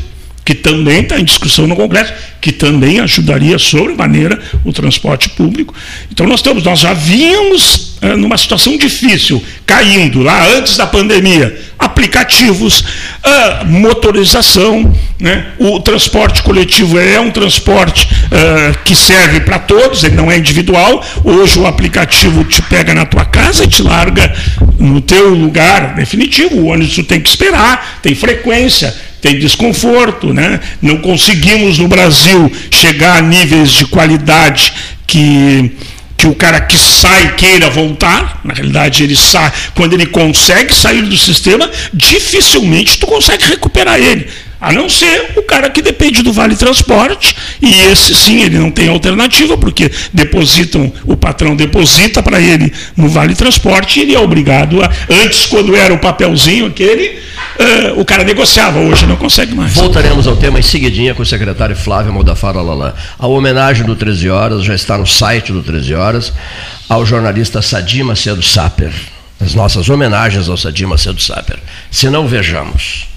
que também está em discussão no Congresso, que também ajudaria sobremaneira o transporte público. Então nós estamos, nós já vínhamos é, numa situação difícil, caindo lá antes da pandemia, aplicativos, a motorização, né? o transporte coletivo é um transporte uh, que serve para todos, ele não é individual. Hoje o aplicativo te pega na tua casa e te larga no teu lugar definitivo. O ônibus tem que esperar, tem frequência tem desconforto, né? não conseguimos no Brasil chegar a níveis de qualidade que, que o cara que sai queira voltar. Na realidade, ele sai, quando ele consegue sair do sistema, dificilmente tu consegue recuperar ele. A não ser o cara que depende do Vale Transporte, e esse sim, ele não tem alternativa, porque depositam, o patrão deposita para ele no Vale Transporte, e ele é obrigado a. Antes, quando era o papelzinho aquele, uh, o cara negociava, hoje não consegue mais. Voltaremos ao tema em seguidinha com o secretário Flávio Modafara Lalan. A homenagem do 13 Horas já está no site do 13 Horas ao jornalista Sadim Macedo Saper. As nossas homenagens ao Sadim Macedo Saper. Se não, vejamos.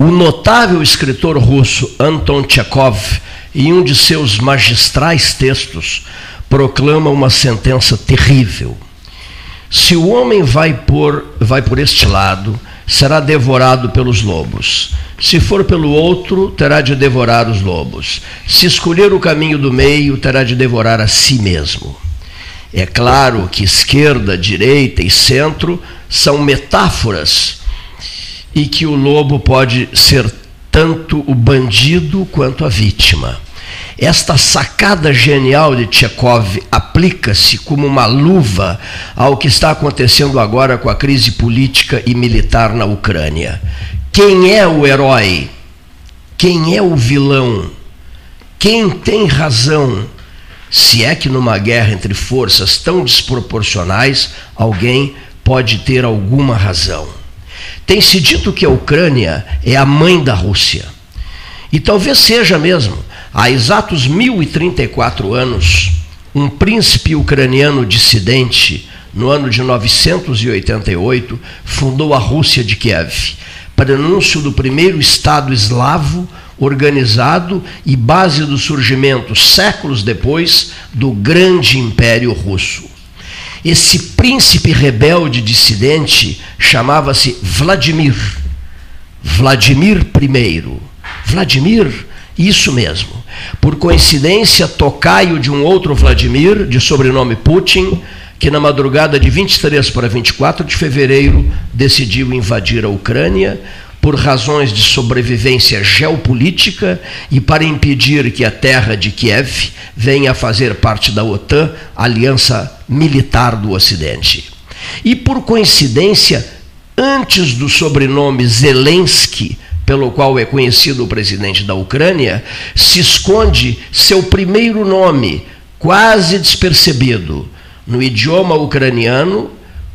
O notável escritor russo Anton Chekhov, em um de seus magistrais textos, proclama uma sentença terrível. Se o homem vai por, vai por este lado, será devorado pelos lobos. Se for pelo outro, terá de devorar os lobos. Se escolher o caminho do meio, terá de devorar a si mesmo. É claro que esquerda, direita e centro são metáforas e que o lobo pode ser tanto o bandido quanto a vítima. Esta sacada genial de Chekhov aplica-se como uma luva ao que está acontecendo agora com a crise política e militar na Ucrânia. Quem é o herói? Quem é o vilão? Quem tem razão? Se é que numa guerra entre forças tão desproporcionais alguém pode ter alguma razão. Tem-se dito que a Ucrânia é a mãe da Rússia. E talvez seja mesmo. Há exatos 1034 anos, um príncipe ucraniano dissidente, no ano de 988, fundou a Rússia de Kiev, prenúncio do primeiro Estado eslavo organizado e base do surgimento, séculos depois, do grande Império Russo. Esse príncipe rebelde dissidente chamava-se Vladimir. Vladimir I. Vladimir, isso mesmo. Por coincidência, tocaio de um outro Vladimir, de sobrenome Putin, que na madrugada de 23 para 24 de fevereiro decidiu invadir a Ucrânia, por razões de sobrevivência geopolítica e para impedir que a terra de Kiev venha a fazer parte da OTAN, aliança militar do Ocidente. E por coincidência, antes do sobrenome Zelensky, pelo qual é conhecido o presidente da Ucrânia, se esconde seu primeiro nome, quase despercebido. No idioma ucraniano,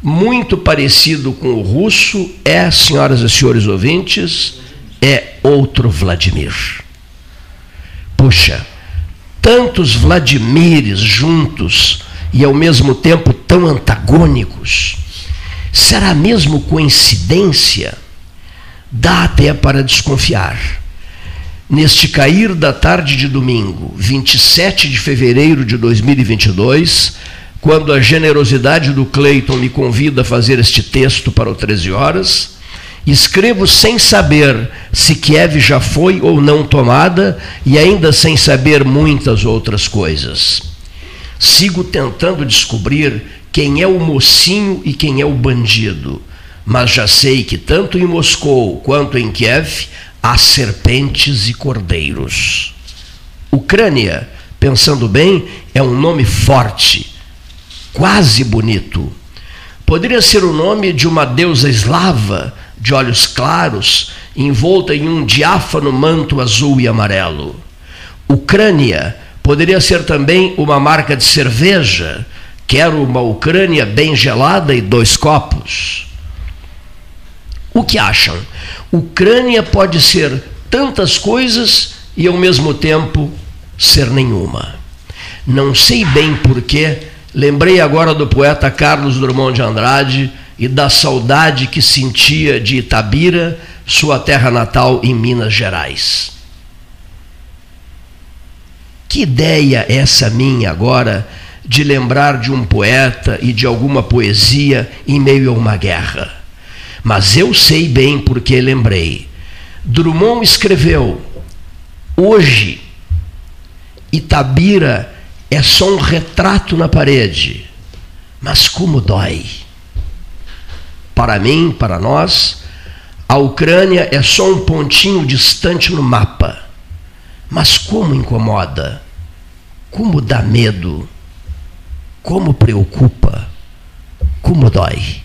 muito parecido com o russo, é, senhoras e senhores ouvintes, é outro Vladimir. Puxa, tantos Vladimires juntos e ao mesmo tempo tão antagônicos. Será mesmo coincidência? Dá até para desconfiar. Neste cair da tarde de domingo, 27 de fevereiro de 2022, quando a generosidade do Cleiton me convida a fazer este texto para o 13 horas, escrevo sem saber se Kiev já foi ou não tomada e ainda sem saber muitas outras coisas. Sigo tentando descobrir quem é o mocinho e quem é o bandido, mas já sei que tanto em Moscou quanto em Kiev há serpentes e cordeiros. Ucrânia, pensando bem, é um nome forte quase bonito. Poderia ser o nome de uma deusa eslava, de olhos claros, envolta em um diáfano manto azul e amarelo. Ucrânia poderia ser também uma marca de cerveja. Quero uma Ucrânia bem gelada e dois copos. O que acham? Ucrânia pode ser tantas coisas e ao mesmo tempo ser nenhuma. Não sei bem porquê, lembrei agora do poeta Carlos Drummond de Andrade e da saudade que sentia de Itabira, sua terra natal em Minas Gerais. Que ideia essa minha agora de lembrar de um poeta e de alguma poesia em meio a uma guerra? Mas eu sei bem porque lembrei. Drummond escreveu: Hoje, Itabira é só um retrato na parede, mas como dói. Para mim, para nós, a Ucrânia é só um pontinho distante no mapa. Mas como incomoda, como dá medo, como preocupa, como dói.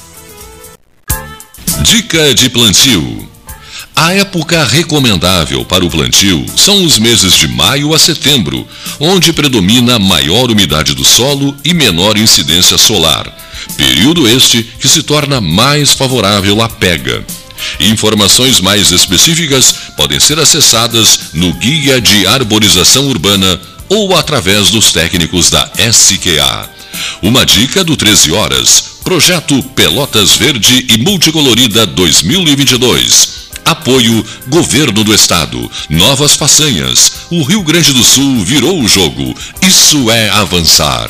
Dica de plantio. A época recomendável para o plantio são os meses de maio a setembro, onde predomina maior umidade do solo e menor incidência solar, período este que se torna mais favorável à pega. Informações mais específicas podem ser acessadas no Guia de Arborização Urbana ou através dos técnicos da SQA. Uma dica do 13 Horas. Projeto Pelotas Verde e Multicolorida 2022. Apoio Governo do Estado. Novas façanhas. O Rio Grande do Sul virou o jogo. Isso é avançar.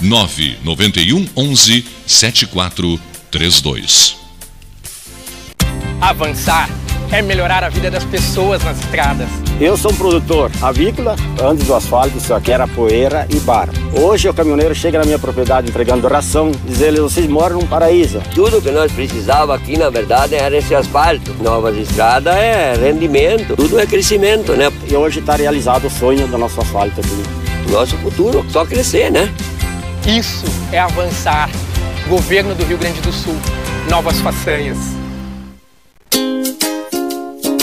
991 11 7432 Avançar é melhorar a vida das pessoas nas estradas. Eu sou um produtor avícola, antes do asfalto só que era poeira e barro. Hoje o caminhoneiro chega na minha propriedade entregando ração, dizendo vocês moram num paraíso. Tudo que nós precisava aqui, na verdade, era esse asfalto. Novas estradas é rendimento, tudo é crescimento, né? E hoje está realizado o sonho do nosso asfalto aqui. Nosso futuro, só crescer, né? Isso é avançar. Governo do Rio Grande do Sul. Novas façanhas.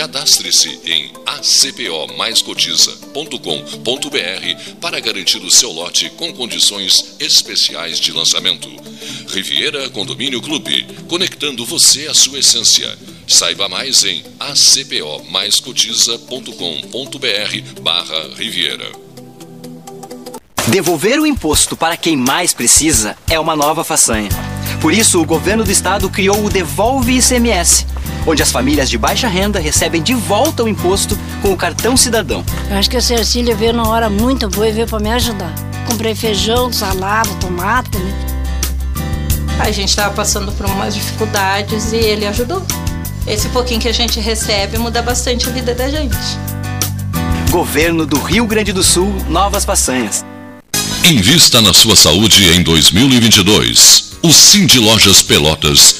Cadastre-se em acpomaiscotiza.com.br para garantir o seu lote com condições especiais de lançamento. Riviera Condomínio Clube, conectando você à sua essência. Saiba mais em acpomaiscotiza.com.br barra Riviera. Devolver o imposto para quem mais precisa é uma nova façanha. Por isso, o governo do estado criou o Devolve ICMS, onde as famílias de baixa renda recebem de volta o imposto com o cartão cidadão. Eu acho que a Cecília veio na hora muito boa e veio para me ajudar. Comprei feijão, salada, tomate. Né? A gente estava passando por umas dificuldades e ele ajudou. Esse pouquinho que a gente recebe muda bastante a vida da gente. Governo do Rio Grande do Sul, novas façanhas. Invista na sua saúde em 2022. O Cindy Lojas Pelotas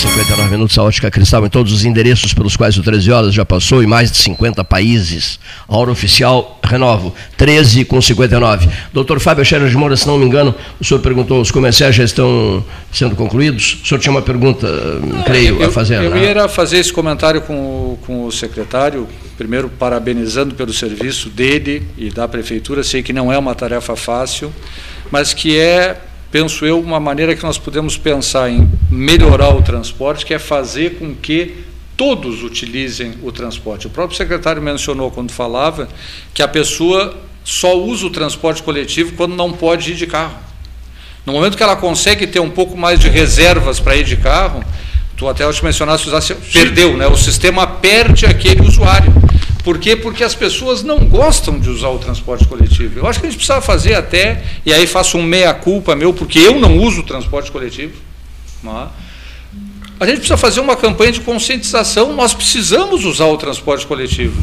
59 minutos a ótica cristal em todos os endereços pelos quais o 13 horas já passou em mais de 50 países. A hora oficial, renovo, 13 com 59. Doutor Fábio Scherer de Moura, se não me engano, o senhor perguntou, os comerciais já estão sendo concluídos? O senhor tinha uma pergunta, creio, eu, a fazer. Eu né? ia fazer esse comentário com, com o secretário, primeiro parabenizando pelo serviço dele e da prefeitura, sei que não é uma tarefa fácil, mas que é penso eu, uma maneira que nós podemos pensar em melhorar o transporte, que é fazer com que todos utilizem o transporte. O próprio secretário mencionou quando falava que a pessoa só usa o transporte coletivo quando não pode ir de carro. No momento que ela consegue ter um pouco mais de reservas para ir de carro, tu até acho mencionaste, perdeu, né? O sistema perde aquele usuário. Por quê? Porque as pessoas não gostam de usar o transporte coletivo. Eu acho que a gente precisa fazer até, e aí faço um meia-culpa meu, porque eu não uso o transporte coletivo. Não é? A gente precisa fazer uma campanha de conscientização, nós precisamos usar o transporte coletivo.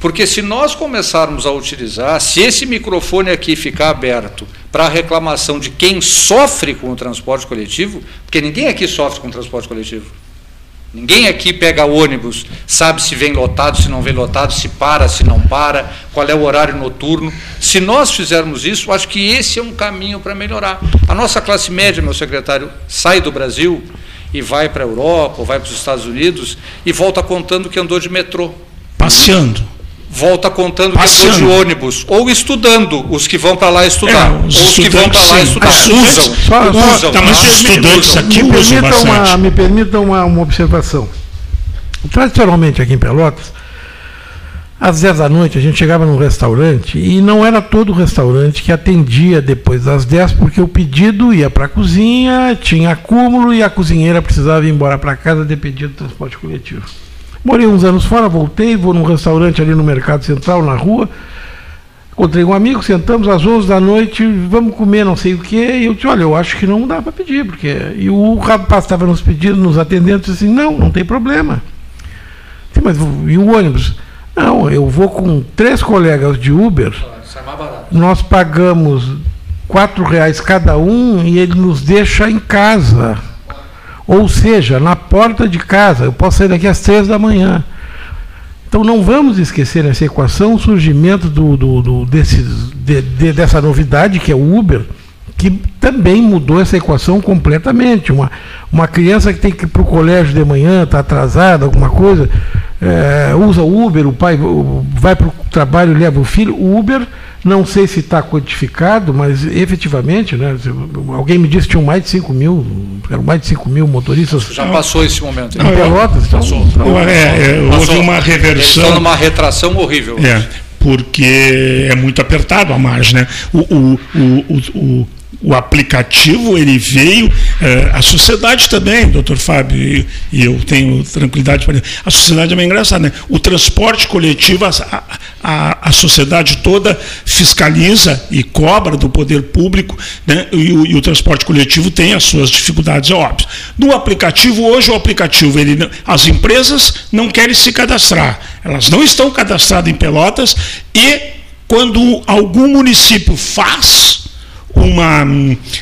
Porque se nós começarmos a utilizar, se esse microfone aqui ficar aberto para a reclamação de quem sofre com o transporte coletivo, porque ninguém aqui sofre com o transporte coletivo. Ninguém aqui pega ônibus, sabe se vem lotado, se não vem lotado, se para, se não para, qual é o horário noturno. Se nós fizermos isso, acho que esse é um caminho para melhorar. A nossa classe média, meu secretário, sai do Brasil e vai para a Europa, ou vai para os Estados Unidos e volta contando que andou de metrô. Passeando volta contando Passeando. que de ônibus, ou estudando, os que vão para lá estudar, é, os ou os que vão para lá estudar, ah, usam, só, usam. Tá, mas os estudantes aqui me permita, uma, me permita uma, uma observação. Tradicionalmente aqui em Pelotas, às 10 da noite a gente chegava num restaurante e não era todo restaurante que atendia depois das 10, porque o pedido ia para a cozinha, tinha acúmulo e a cozinheira precisava ir embora para casa dependia do transporte coletivo. Morei uns anos fora, voltei, vou num restaurante ali no Mercado Central, na rua. Encontrei um amigo, sentamos às 11 da noite, vamos comer não sei o quê. E eu disse: Olha, eu acho que não dá para pedir. porque E o rapaz estava nos pedindo, nos atendendo, disse assim: Não, não tem problema. Disse, Mas e o ônibus? Não, eu vou com três colegas de Uber. Nós pagamos quatro reais cada um e ele nos deixa em casa. Ou seja, na porta de casa, eu posso sair daqui às três da manhã. Então não vamos esquecer nessa equação o surgimento do, do, do desse, de, de, dessa novidade que é o Uber, que também mudou essa equação completamente. Uma, uma criança que tem que ir para o colégio de manhã, está atrasada, alguma coisa, é, usa o Uber, o pai vai para o trabalho leva o filho, o Uber não sei se está codificado, mas efetivamente, né, alguém me disse que tinham mais de 5 mil, eram mais de 5 mil motoristas. Já passou esse momento. Em Pelotas, então, passou. Então, é, é, houve uma reversão. Estão numa retração horrível. É, porque é muito apertado a margem. Né? O, o, o, o o aplicativo ele veio, é, a sociedade também, doutor Fábio, e, eu tenho tranquilidade para A sociedade é meio engraçada, né? O transporte coletivo, a, a, a, sociedade toda fiscaliza e cobra do poder público, né? E o, e o transporte coletivo tem as suas dificuldades, é óbvio. No aplicativo, hoje o aplicativo, ele, as empresas não querem se cadastrar, elas não estão cadastradas em Pelotas e quando algum município faz uma,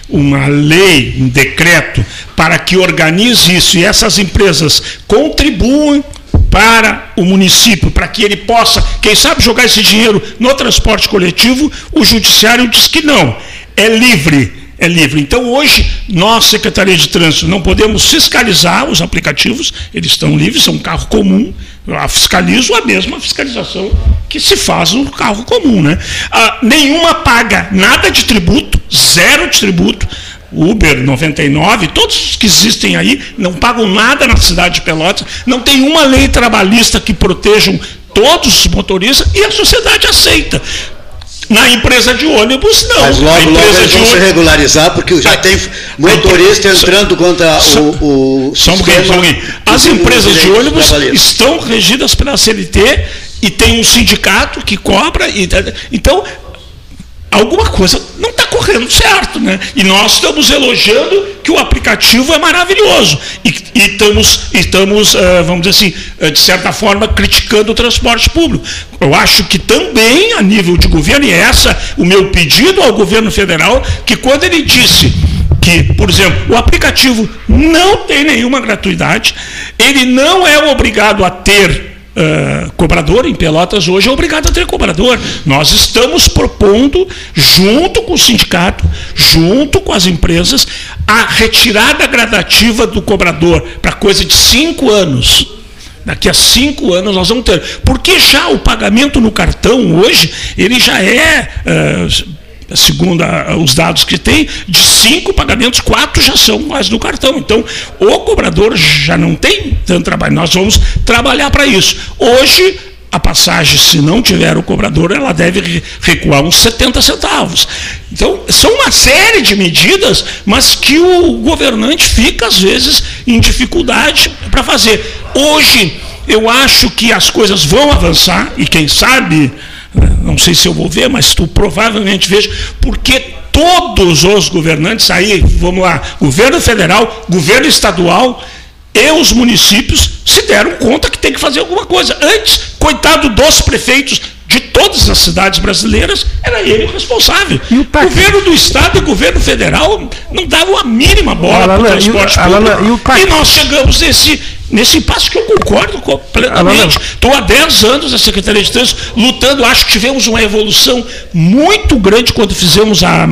uma lei, um decreto, para que organize isso. E essas empresas contribuem para o município, para que ele possa, quem sabe, jogar esse dinheiro no transporte coletivo, o judiciário diz que não, é livre. É livre. Então, hoje, nós, Secretaria de Trânsito, não podemos fiscalizar os aplicativos, eles estão livres, são um carro comum, eu fiscalizo a mesma fiscalização que se faz no carro comum. Né? Ah, nenhuma paga nada de tributo, zero de tributo. Uber 99, todos os que existem aí não pagam nada na cidade de Pelotas, não tem uma lei trabalhista que protejam todos os motoristas e a sociedade aceita. Na empresa de ônibus, não. Mas logo, logo eles vão se regularizar, porque já tem motorista entrando contra o. o um pouquinho, As empresas de ônibus estão regidas pela CLT e tem um sindicato que cobra. E, então, alguma coisa não está correndo certo. Né? E nós estamos elogiando que o aplicativo é maravilhoso. E, e estamos, estamos uh, vamos dizer assim, uh, de certa forma, criticando o transporte público. Eu acho que também, a nível de governo, e essa o meu pedido ao governo federal, que quando ele disse que, por exemplo, o aplicativo não tem nenhuma gratuidade, ele não é obrigado a ter uh, cobrador em Pelotas hoje é obrigado a ter cobrador. Nós estamos propondo, junto com o sindicato, junto com as empresas, a retirada gradativa do cobrador para coisa de cinco anos. Daqui a cinco anos nós vamos ter. Porque já o pagamento no cartão hoje, ele já é. Uh, segundo os dados que tem, de cinco pagamentos, quatro já são mais do cartão. Então, o cobrador já não tem tanto trabalho. Nós vamos trabalhar para isso. Hoje, a passagem, se não tiver o cobrador, ela deve recuar uns 70 centavos. Então, são uma série de medidas, mas que o governante fica, às vezes, em dificuldade para fazer. Hoje, eu acho que as coisas vão avançar, e quem sabe não sei se eu vou ver, mas tu provavelmente vejo, porque todos os governantes aí, vamos lá, governo federal, governo estadual e os municípios se deram conta que tem que fazer alguma coisa. Antes, coitado dos prefeitos de todas as cidades brasileiras, era ele o responsável. O, o, governo do Estado e o governo federal não davam a mínima bola para o transporte público. E, e nós chegamos nesse, nesse impasse que eu concordo completamente. Estou há 10 anos na Secretaria de Trânsito lutando, acho que tivemos uma evolução muito grande quando fizemos a,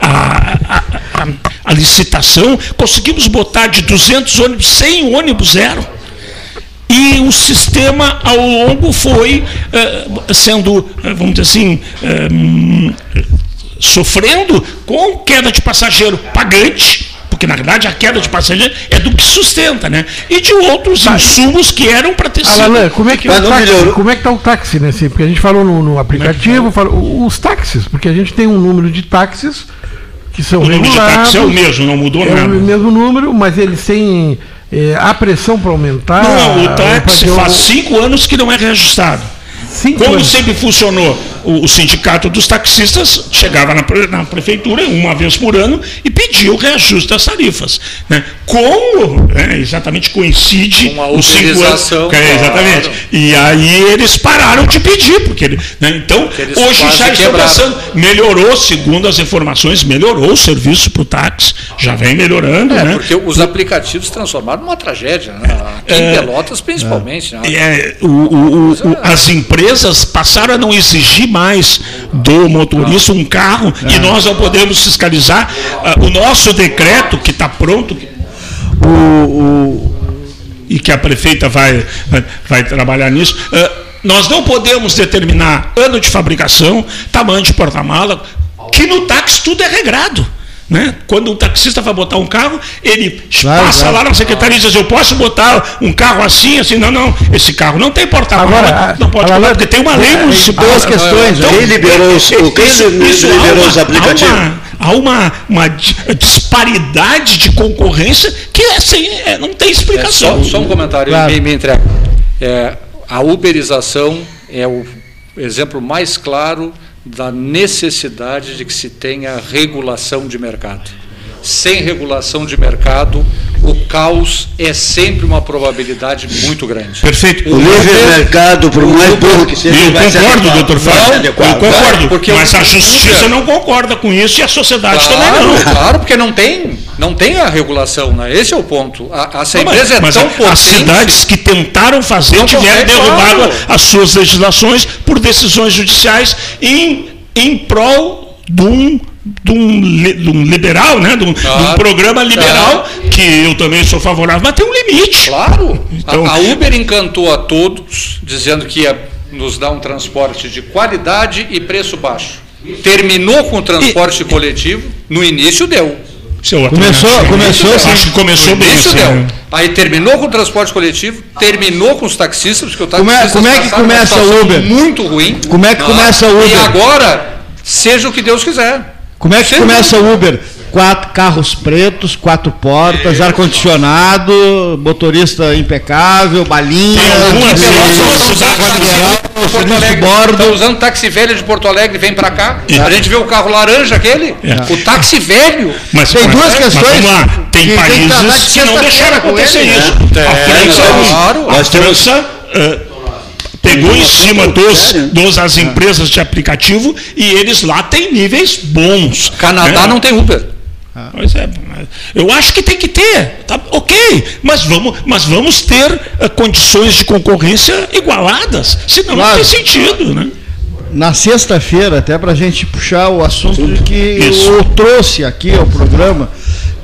a, a, a, a licitação, conseguimos botar de 200 ônibus 100 ônibus zero. E o sistema ao longo foi uh, sendo, uh, vamos dizer assim, uh, sofrendo com queda de passageiro pagante, porque na verdade a queda de passageiro é do que sustenta, né? E de outros Mas, insumos que eram para ter sido. Alain, como é que está o, como é que tá o táxi, né? Porque a gente falou no, no aplicativo, tá? falou, os táxis, porque a gente tem um número de táxis que são o número de táxis é o mesmo, não mudou é nada. É o mesmo número, mas eles têm é, há pressão para aumentar. Não, o táxi faz cinco anos que não é reajustado. Cinco Como anos. sempre funcionou o, o, sindicato dos taxistas, chegava na, na, prefeitura uma vez por ano e pedia o reajuste das tarifas. Né? Como né, exatamente coincide Com os cinco anos. É, exatamente. E aí eles pararam de pedir, porque né, então hoje já estão pensando, melhorou, segundo as informações, melhorou o serviço para o táxi, já vem melhorando. É, né? porque os aplicativos se transformaram numa tragédia, né? Aqui é, em Pelotas principalmente. É, né? é o, o, o, as empresas passaram a não exigir mais do motorista um carro e nós não podemos fiscalizar. Uh, o nosso decreto, que está pronto, o, o, e que a prefeita vai, vai, vai trabalhar nisso, uh, nós não podemos determinar ano de fabricação, tamanho de porta-mala, que no táxi tudo é regrado. Né? Quando o taxista vai botar um carro, ele claro, passa claro. lá na secretaria e diz: Eu posso botar um carro assim, assim? Não, não. Esse carro não tem porta-mala. Não pode botar, porque tem uma lei municipal. Duas questões. Então, quem liberou os, quem isso, liberou os aplicativos? há uma, uma disparidade de concorrência que assim, é, não tem explicação. É, só, só, um comentário, claro. me, me entrega. É, a uberização é o exemplo mais claro da necessidade de que se tenha regulação de mercado. Sem regulação de mercado, o caos é sempre uma probabilidade muito grande. Perfeito. O, livre mercado, por mais burro que seja, eu concordo, doutor Fábio. Eu concordo, porque mas a justiça não concorda com isso e a sociedade claro, também não. Claro, porque não tem, não tem a regulação, né? esse é o ponto. A, essa não, empresa mas, é tão mas potente. As cidades que tentaram fazer tiveram derrubado claro. as suas legislações por decisões judiciais em, em prol de um de um, de um liberal, né? de, um, claro. de um programa liberal, claro. que eu também sou favorável, mas tem um limite. Claro. Então, a, a Uber encantou a todos, dizendo que ia nos dar um transporte de qualidade e preço baixo. Terminou com o transporte e, coletivo, no início deu. Começou, começou, sim. acho que começou bem. Isso assim, deu. Né? Aí terminou com o transporte coletivo, terminou com os taxistas, porque o taxista como é, como é que começa o Uber? Muito ruim. Como é que começa o Uber? E agora, seja o que Deus quiser. Como é que começa o Uber? Quatro carros pretos, quatro portas, é. ar-condicionado, motorista impecável, balinha. Porto Alegre. Está usando táxi velho de Porto Alegre, vem para cá. É. A gente vê o carro laranja aquele, é. o táxi velho. Mas tem mas, duas questões. Mas, vamos lá. Tem que países que não deixaram acontecer isso. A França, claro. a França pegou em cima dos, dos as empresas de aplicativo e eles lá têm níveis bons. Canadá né? não tem Uber. Ah. Pois é, eu acho que tem que ter, tá, ok, mas vamos, mas vamos ter uh, condições de concorrência igualadas, senão claro. não tem sentido, né? Na sexta-feira, até para a gente puxar o assunto que Isso. eu trouxe aqui ao programa,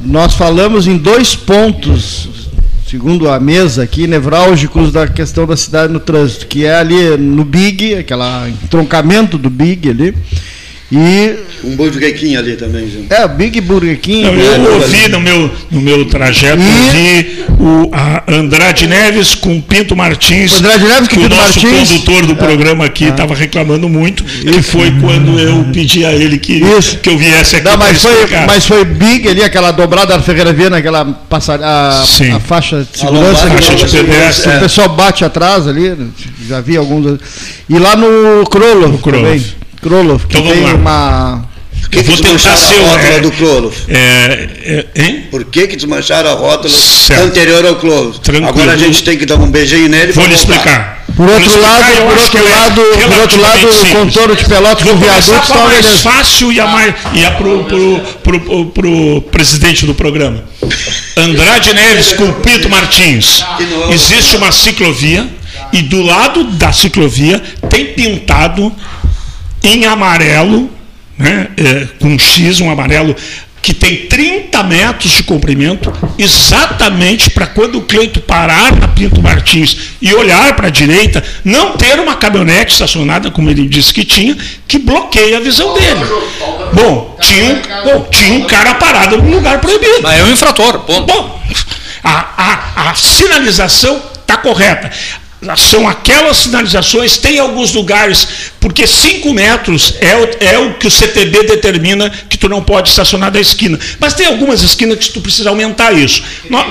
nós falamos em dois pontos segundo a mesa aqui, nevrálgicos da questão da cidade no trânsito, que é ali no Big, aquele entroncamento do Big ali, e um Burger King ali também, gente. É, Big Burger King. Não, eu ouvi no meu, no meu trajeto, e... vi o Andrade Neves com Pinto Martins. O Andrade Neves com que Pinto o nosso Martins. condutor do é. programa aqui estava ah. reclamando muito, Isso. que foi quando eu pedi a ele que, que eu viesse aqui. Não, mas, foi, mas foi Big ali, aquela dobrada da Ferreira Viana, aquela passar, a, a, faixa de segurança. A faixa de pedestre. O pessoal bate atrás ali, já vi alguns. E lá no Crolo também. Kroloff, que então, tem lá. uma. Por que, que desmancharam a rótula é, do Kroloff? É, é, Por que, que desmancharam a rótula certo. anterior ao Kroloff? Agora a gente tem que dar um beijinho nele. Vou lhe explicar. Por outro lado, por outro lado, por outro lado, o contorno de Pelotas com viaduto está mais fácil e a mais e a pro, pro, pro, pro, presidente do programa. Andrade Neves com Pinto Martins. Existe uma ciclovia e do lado da ciclovia tem pintado em amarelo, né, é, com X, um amarelo que tem 30 metros de comprimento, exatamente para quando o Cleito parar na Pinto Martins e olhar para a direita, não ter uma caminhonete estacionada, como ele disse que tinha, que bloqueia a visão dele. Bom, tinha, bom, tinha um cara parado num lugar proibido. Mas é um infrator, ponto. Bom, a, a, a sinalização está correta são aquelas sinalizações, tem alguns lugares, porque 5 metros é o, é o que o CTB determina que tu não pode estacionar da esquina. Mas tem algumas esquinas que tu precisa aumentar isso.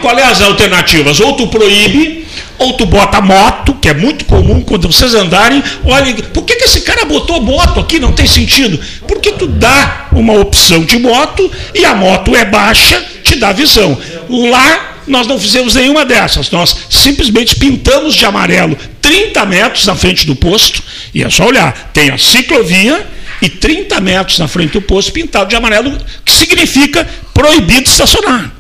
Qual é as alternativas? Ou tu proíbe, ou tu bota moto, que é muito comum quando vocês andarem, olha, por que, que esse cara botou moto aqui? Não tem sentido. Porque tu dá uma opção de moto e a moto é baixa, te dá visão. Lá nós não fizemos nenhuma dessas. Nós simplesmente pintamos de amarelo 30 metros na frente do posto, e é só olhar, tem a ciclovia e 30 metros na frente do posto pintado de amarelo, que significa proibido estacionar.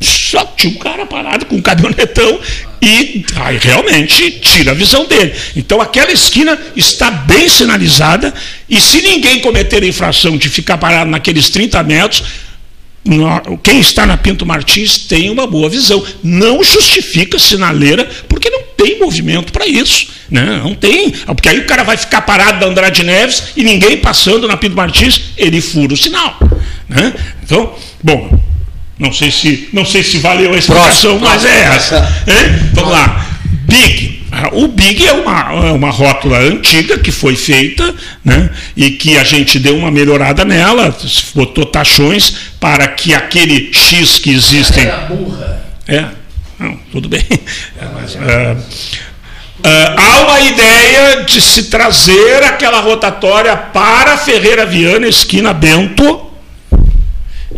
Só tinha um cara parado com um caminhonetão e aí realmente tira a visão dele. Então aquela esquina está bem sinalizada e se ninguém cometer a infração de ficar parado naqueles 30 metros, quem está na Pinto Martins tem uma boa visão. Não justifica sinaleira, porque não tem movimento para isso. Né? Não tem. Porque aí o cara vai ficar parado da Andrade Neves e ninguém passando na Pinto Martins, ele fura o sinal. Né? Então, bom, não sei se, não sei se valeu a explicação, Próximo. mas é essa. Vamos lá. Big. O Big é uma, é uma rótula antiga que foi feita né, e que a gente deu uma melhorada nela, botou taxões para que aquele X que existem. Era burra. É, não, tudo bem. É, Uh, há uma ideia de se trazer aquela rotatória para Ferreira Viana, esquina Bento,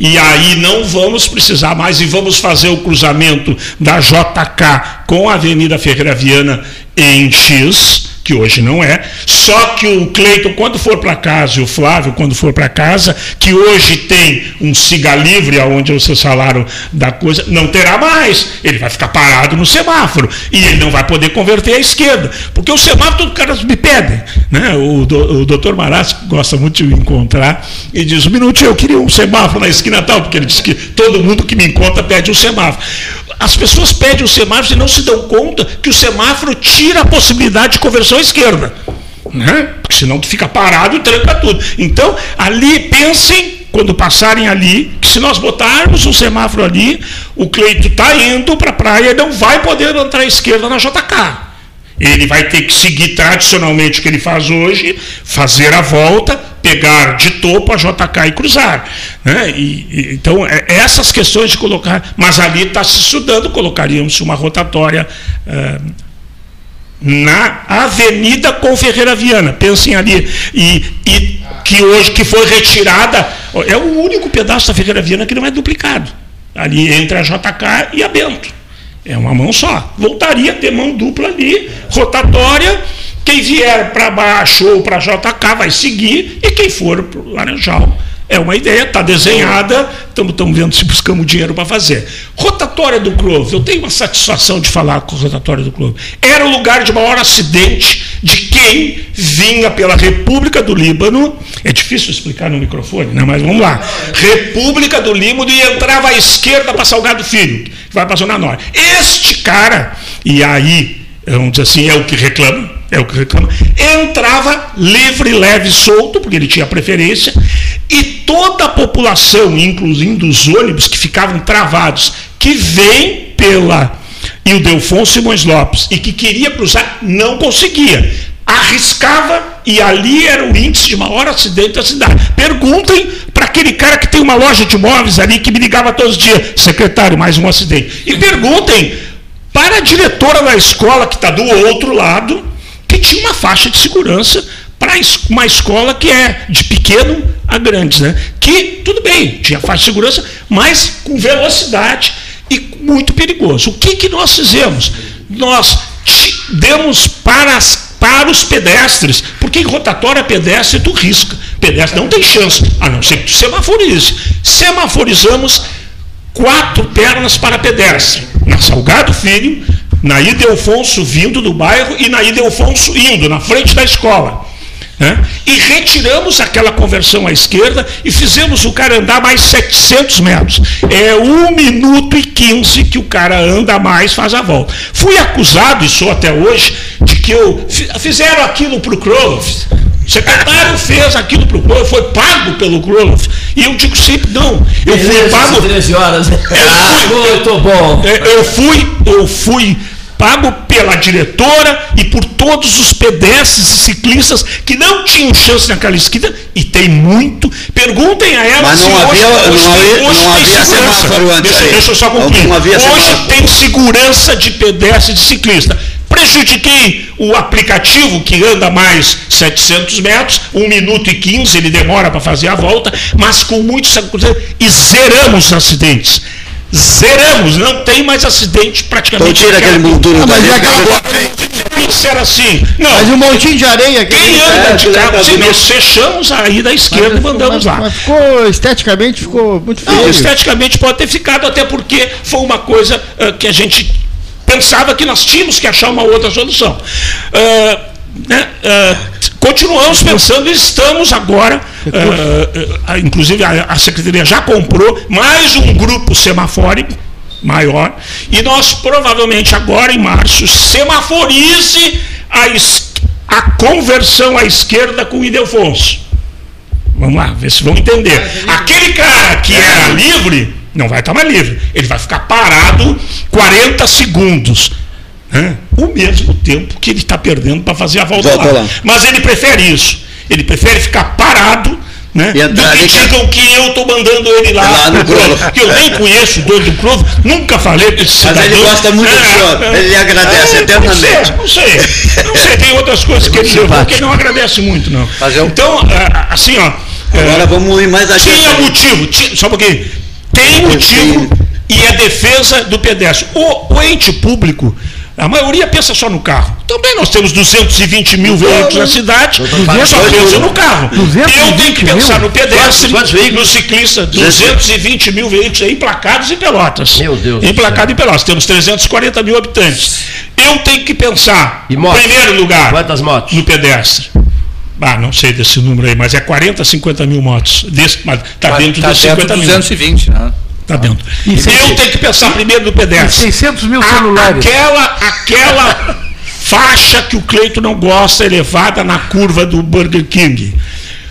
e aí não vamos precisar mais e vamos fazer o cruzamento da JK com a Avenida Ferreira Viana em X que hoje não é. Só que o Cleiton, quando for para casa, e o Flávio, quando for para casa, que hoje tem um siga livre, aonde vocês falaram da coisa, não terá mais. Ele vai ficar parado no semáforo. E ele não vai poder converter à esquerda. Porque o semáforo, todos os caras me pedem. Né? O, do, o doutor Marasco gosta muito de me encontrar e diz: um minutinho, eu queria um semáforo na esquina tal, porque ele diz que todo mundo que me encontra pede um semáforo. As pessoas pedem o semáforo e não se dão conta que o semáforo tira a possibilidade de conversão esquerda. Né? Porque senão tu fica parado e tranca tudo. Então, ali, pensem, quando passarem ali, que se nós botarmos um semáforo ali, o Cleito está indo para a praia e não vai poder entrar à esquerda na JK. Ele vai ter que seguir tradicionalmente o que ele faz hoje, fazer a volta, pegar de topo a JK e cruzar. Né? E, e, então, é, essas questões de colocar. Mas ali está se estudando, colocaríamos uma rotatória. Na Avenida com Ferreira Viana, pensem ali, e, e que hoje que foi retirada, é o único pedaço da Ferreira Viana que não é duplicado, ali entre a JK e a Bento. É uma mão só. Voltaria a ter mão dupla ali, rotatória. Quem vier para baixo ou para JK vai seguir, e quem for para o Laranjal é uma ideia, está desenhada, estamos vendo se buscamos dinheiro para fazer. Rotatória do Clove, eu tenho uma satisfação de falar com a rotatória do Clove. Era o lugar de maior acidente de quem vinha pela República do Líbano. É difícil explicar no microfone, né? mas vamos lá. República do Líbano e entrava à esquerda para Salgado Filho, que vai para a Zona Norte. Este cara, e aí, vamos dizer assim, é o que reclama é o que reclama, entrava livre, leve, solto, porque ele tinha preferência, e toda a população, incluindo os ônibus que ficavam travados, que vem pela Ildefonso Simões Lopes e que queria cruzar, não conseguia. Arriscava e ali era o índice de maior acidente da cidade. Perguntem para aquele cara que tem uma loja de móveis ali que me ligava todos os dias, secretário, mais um acidente. E perguntem para a diretora da escola que está do outro lado, que tinha uma faixa de segurança para uma escola que é de pequeno a grandes, né? Que, tudo bem, tinha faixa de segurança, mas com velocidade e muito perigoso. O que, que nós fizemos? Nós demos para, as, para os pedestres, porque em rotatória pedestre tu risca. Pedestre não tem chance, a não ser que tu semaforize. Semaforizamos quatro pernas para pedestre. Na Salgado Filho, na Idelfonso vindo do bairro e na Idelfonso indo, na frente da escola. Né? E retiramos aquela conversão à esquerda e fizemos o cara andar mais 700 metros. É 1 minuto e 15 que o cara anda mais, faz a volta. Fui acusado, e sou até hoje, de que eu fizeram aquilo para o Kroloff. O secretário fez aquilo para o Kroloff, foi pago pelo Kroloff. E eu digo sempre, não, eu fui pago. 13 horas. Eu fui, ah, muito bom. Eu fui, eu fui pago pela diretora e por todos os pedestres e ciclistas que não tinham chance naquela esquina, e tem muito. Perguntem a ela Mas não se havia, hoje, não havia, hoje não havia semáforo antes. Deixa, deixa eu só concluir. Hoje tem segurança de pedestre e de ciclista. Prejudiquei o aplicativo que anda mais 700 metros, 1 minuto e 15 ele demora para fazer a volta, mas com muitos e zeramos os acidentes zeramos, não tem mais acidente praticamente. Então tira aquele monturo ah, dali. Disseram assim, não. Mas um montinho de areia. Quem anda de carro, se nós fechamos aí da esquerda e mandamos lá. Mas ficou, esteticamente, ficou muito feio. Não, esteticamente pode ter ficado, até porque foi uma coisa uh, que a gente pensava que nós tínhamos que achar uma outra solução. Uh, né, uh, continuamos pensando e estamos agora, uh, uh, inclusive a, a, Secretaria já comprou mais um grupo semafórico maior, e nós provavelmente agora em março semaforize a, a conversão à esquerda com o Idelfonso. Vamos lá, ver se vão entender. Aquele cara que era livre, não vai estar mais livre. Ele vai ficar parado 40 segundos. Né? O mesmo tempo que ele está perdendo para fazer a volta, volta lá. lá. Mas ele prefere isso. Ele prefere ficar parado né? do que digam que eu estou mandando ele lá, lá no Clovo. Que eu nem conheço o dono do Clovo, nunca falei para esse cidadão. Mas ele gosta muito é, do senhor, é, ele agradece é, eternamente. Não sei, não sei, não sei, tem outras coisas que ele levou que ele não agradece muito, não. Eu... Então, é, assim, ó. Agora é, vamos ir mais adiante. Tinha motivo, tinha, só porque tem motivo e é defesa do pedestre. O, o ente público a maioria pensa só no carro. Também nós temos 220 mil veículos na cidade, só pensa no carro. Eu tenho que pensar no pedestre, no ciclista, 220 mil veículos emplacados em Pelotas. Meu Deus. Emplacados em Pelotas. Temos 340 mil habitantes. Eu tenho que pensar, em primeiro lugar, Quantas motos? no pedestre. Ah, não sei desse número aí, mas é 40, 50 mil motos. Está dentro tá dos 50 mil. 220, né? Está dentro. E eu tenho que pensar primeiro no pedestre. 600 mil celulares. Aquela, aquela faixa que o Cleito não gosta, elevada na curva do Burger King.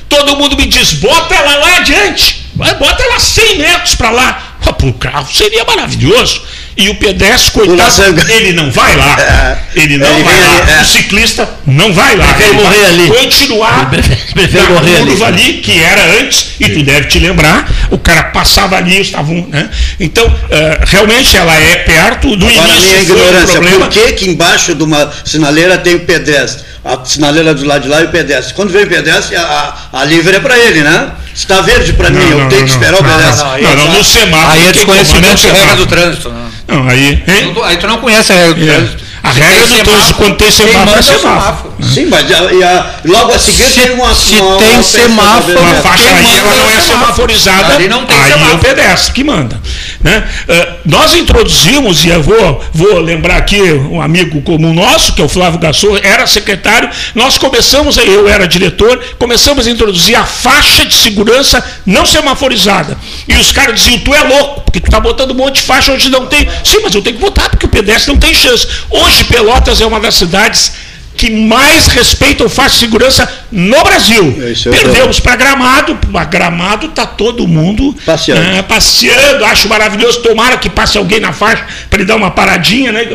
Todo mundo me diz, bota ela lá adiante. Bota ela 100 metros para lá. Para o carro seria maravilhoso. E o pedestre, coitado, ele não vai lá. É. Ele não ele vai lá. É. O ciclista não vai lá. Prefere ele morrer ali. Continuar prefere morrer curva ali. ali. que era antes, e tu deve te lembrar, o cara passava ali, estavam. Né? Então, uh, realmente ela é perto do Agora, início. Minha ignorância, um por que, que embaixo de uma sinaleira tem o pedestre? A sinaleira do lado de lá e o pedestre. Quando vem o pedestre, a, a livre é para ele, né? Está verde para mim, não, eu não, tenho que esperar o pedestre. Não, não, no semáforo. Aí é desconhecimento de regra do trânsito. Né? Não, aí. Hein? Aí tu não conhece a regra do é. trânsito. A regra do trânsito, quando tem semáforo, é semáforo. Sim, mas a, a, logo a seguir se, tem uma. Se uma, tem uma semáforo. Uma faixa aí, ela não é semaforizada. Ali não tem aí semáforo. é o pedestre que manda. Né? Uh, nós introduzimos, e eu vou, vou lembrar aqui um amigo comum nosso, que é o Flávio Gassou, era secretário. Nós começamos, eu era diretor, começamos a introduzir a faixa de segurança não semaforizada. E os caras diziam: tu é louco, porque tu está botando um monte de faixa onde não tem. Sim, mas eu tenho que botar, porque o pedestre não tem chance. Hoje, Hoje, Pelotas é uma das cidades que mais respeitam faixa de segurança no Brasil. É Perdemos para Gramado, para Gramado está todo mundo passeando. É, passeando, acho maravilhoso. Tomara que passe alguém na faixa para ele dar uma paradinha. Né?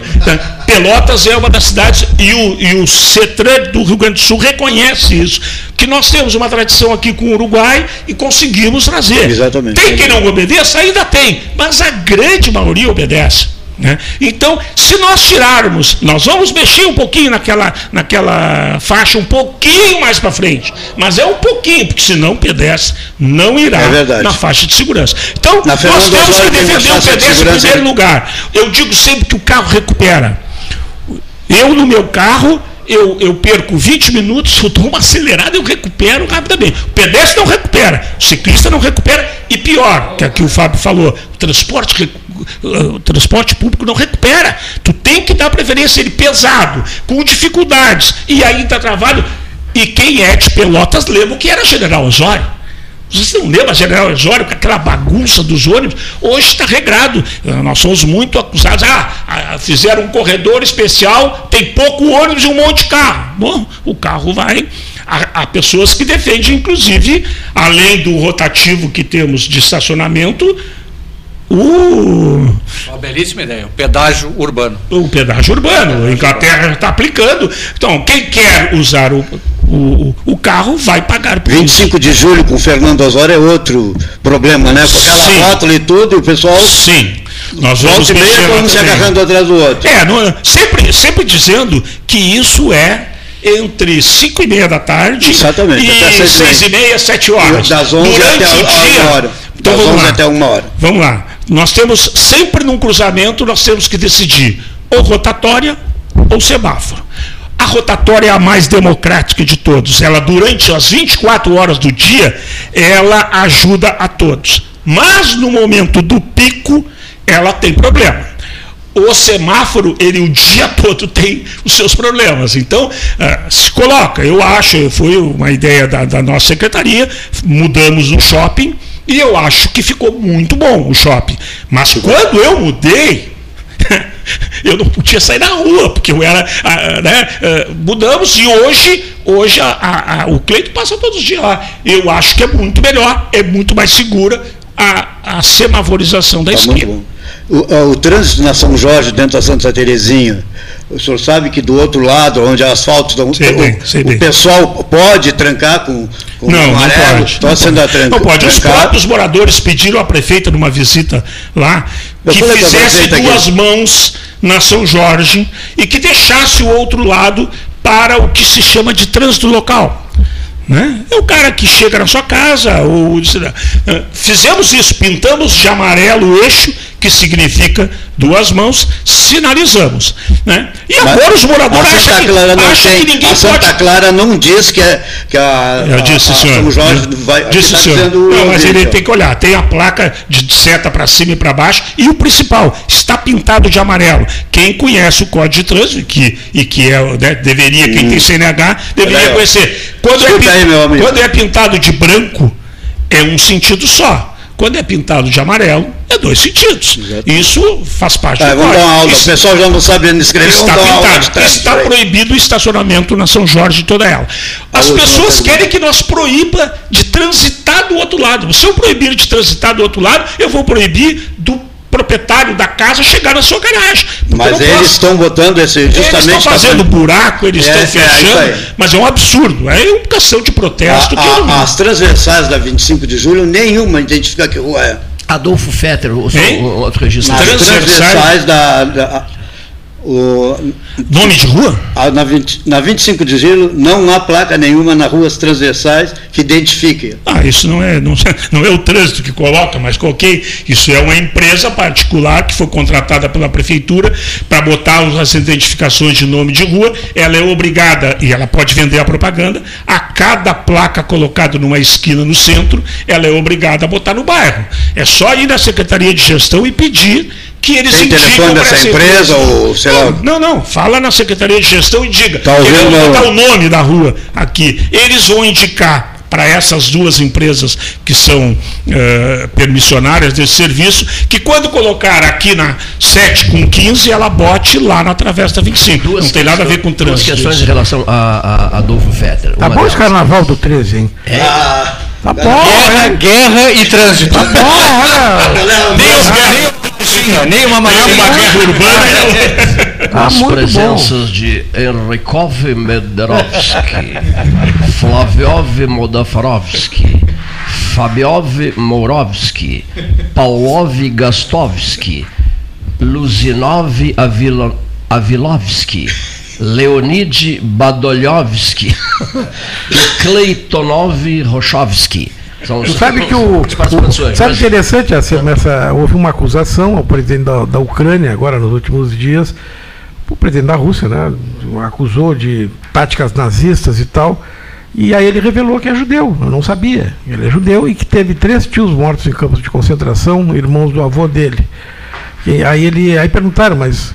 Pelotas é uma das cidades, e o, e o CETRAN do Rio Grande do Sul reconhece isso, que nós temos uma tradição aqui com o Uruguai e conseguimos trazer. Exatamente. Tem quem não obedeça? Ainda tem, mas a grande maioria obedece. Né? Então, se nós tirarmos, nós vamos mexer um pouquinho naquela, naquela faixa, um pouquinho mais para frente, mas é um pouquinho, porque senão o pedestre não irá é na faixa de segurança. Então, nós temos que defender o pedestre em primeiro lugar. Eu digo sempre que o carro recupera. Eu, no meu carro, eu, eu perco 20 minutos, eu dou uma acelerada, eu recupero rapidamente. O pedestre não recupera, o ciclista não recupera, e pior, que aqui o Fábio falou, o transporte recupera o transporte público não recupera. Tu tem que dar preferência ele pesado, com dificuldades, e aí está travado. E quem é de Pelotas lembra o que era General Osório. Vocês não lembram General Osório com aquela bagunça dos ônibus? Hoje está regrado. Nós somos muito acusados. Ah, ah, fizeram um corredor especial, tem pouco ônibus e um monte de carro. Bom, o carro vai. Há pessoas que defendem, inclusive, além do rotativo que temos de estacionamento, Uh. Uma belíssima ideia, o pedágio urbano. O pedágio urbano, a Inglaterra está aplicando. Então, quem quer usar o, o, o carro vai pagar por 25 isso. de julho com o Fernando Osório é outro problema, né? Com aquela Sim. rótula e tudo, e o pessoal. Sim. Nós vamos mexer vamos se agarrando atrás do outro. É, não, sempre, sempre dizendo que isso é entre 5 e meia da tarde Exatamente, e 6 e meia, 7 horas. Das 11 Durante até o dia, uma hora. Então, das 11 lá. até uma hora. Vamos lá. Nós temos, sempre num cruzamento, nós temos que decidir ou rotatória ou semáforo. A rotatória é a mais democrática de todos. Ela, durante as 24 horas do dia, ela ajuda a todos. Mas no momento do pico, ela tem problema. O semáforo, ele o dia todo tem os seus problemas. Então, uh, se coloca, eu acho, foi uma ideia da, da nossa secretaria, mudamos no shopping, e eu acho que ficou muito bom o shopping. Mas quando eu mudei, eu não podia sair na rua, porque eu era. Né, mudamos e hoje, hoje a, a, a, o Cleito passa todos os dias lá. Eu acho que é muito melhor, é muito mais segura a, a semaforização da tá esquina. O, o, trânsito na São Jorge, dentro da Santa Terezinha, o senhor sabe que do outro lado, onde é asfalto, então, o, o, pessoal pode trancar com, com não, amarelo? Não pode. Não pode. Tranca, não pode. Os próprios moradores pediram à prefeita numa visita lá que fizesse duas aqui. mãos na São Jorge e que deixasse o outro lado para o que se chama de trânsito local. Né? É o cara que chega na sua casa, ou, fizemos isso, pintamos de amarelo o eixo que significa duas mãos, sinalizamos. Né? E agora os moradores acham, que, acham tem, que ninguém a Santa pode... Clara não diz que, é, que a, Eu disse, a, senhor. São Jorge vai disse, tá senhor. Não, mas ele tem que olhar, tem a placa de seta para cima e para baixo, e o principal, está pintado de amarelo. Quem conhece o Código de Trânsito, que, e que é, né, deveria, hum. quem tem CNH, deveria conhecer. Quando é, aí, quando é pintado de branco, é um sentido só. Quando é pintado de amarelo, é dois sentidos. Exato. Isso faz parte tá, do vamos dar uma aula. Isso, o pessoal já não sabe escrever. Está pintado. Está proibido o estacionamento na São Jorge toda ela. As pessoas querem que nós proíba de transitar do outro lado. Se eu proibir de transitar do outro lro eu vou proibir do proprietário da casa chegar na sua garagem. Mas eles estão botando esse justamente. Eles estão fazendo buraco, eles é, estão é, fechando, é mas é um absurdo. É educação de protesto. A, a, as transversais da 25 de julho, nenhuma identifica que rua é. Adolfo Fetter, o, o, o outro registro. As transversais da, da o, Nome de rua? Na, 20, na 25 de julho não há placa nenhuma nas ruas transversais que identifique. Ah, isso não é, não, não é o trânsito que coloca, mas coloquei. Isso é uma empresa particular que foi contratada pela prefeitura para botar as identificações de nome de rua. Ela é obrigada, e ela pode vender a propaganda, a cada placa colocada numa esquina no centro, ela é obrigada a botar no bairro. É só ir na Secretaria de Gestão e pedir que eles Tem telefone dessa empresa, ou sei não, lá. Não, não, fala na Secretaria de Gestão e diga. Tá queremos botar o nome da rua aqui. Eles vão indicar para essas duas empresas que são uh, permissionárias desse serviço, que quando colocar aqui na 7 com 15, ela bote lá na Travessa 25. Duas não tem nada a ver com trânsito. Duas questões em relação a, a Adolfo Fetter. Tá bom esse carnaval do 13, hein? É. Ah, tá bom. Guerra, é. guerra e trânsito. Tá bom, olha. Nem os guerreiros tinha, nem uma guerra urbana. Com as presenças bom. de Enrikov Mederovski, Flaviov Modafarovski, Fabiov Morovski, Paulov Gastovski, Luzinov Avilovski, Leonid Badoljovski e Kleitonov Rochovski. Sabe que o, o sabe interessante essa, nessa, houve uma acusação ao presidente da, da Ucrânia agora nos últimos dias, o presidente da Rússia, né, acusou de táticas nazistas e tal. E aí ele revelou que é judeu, eu não sabia. Ele é judeu e que teve três tios mortos em campos de concentração, irmãos do avô dele. E aí ele aí perguntaram, mas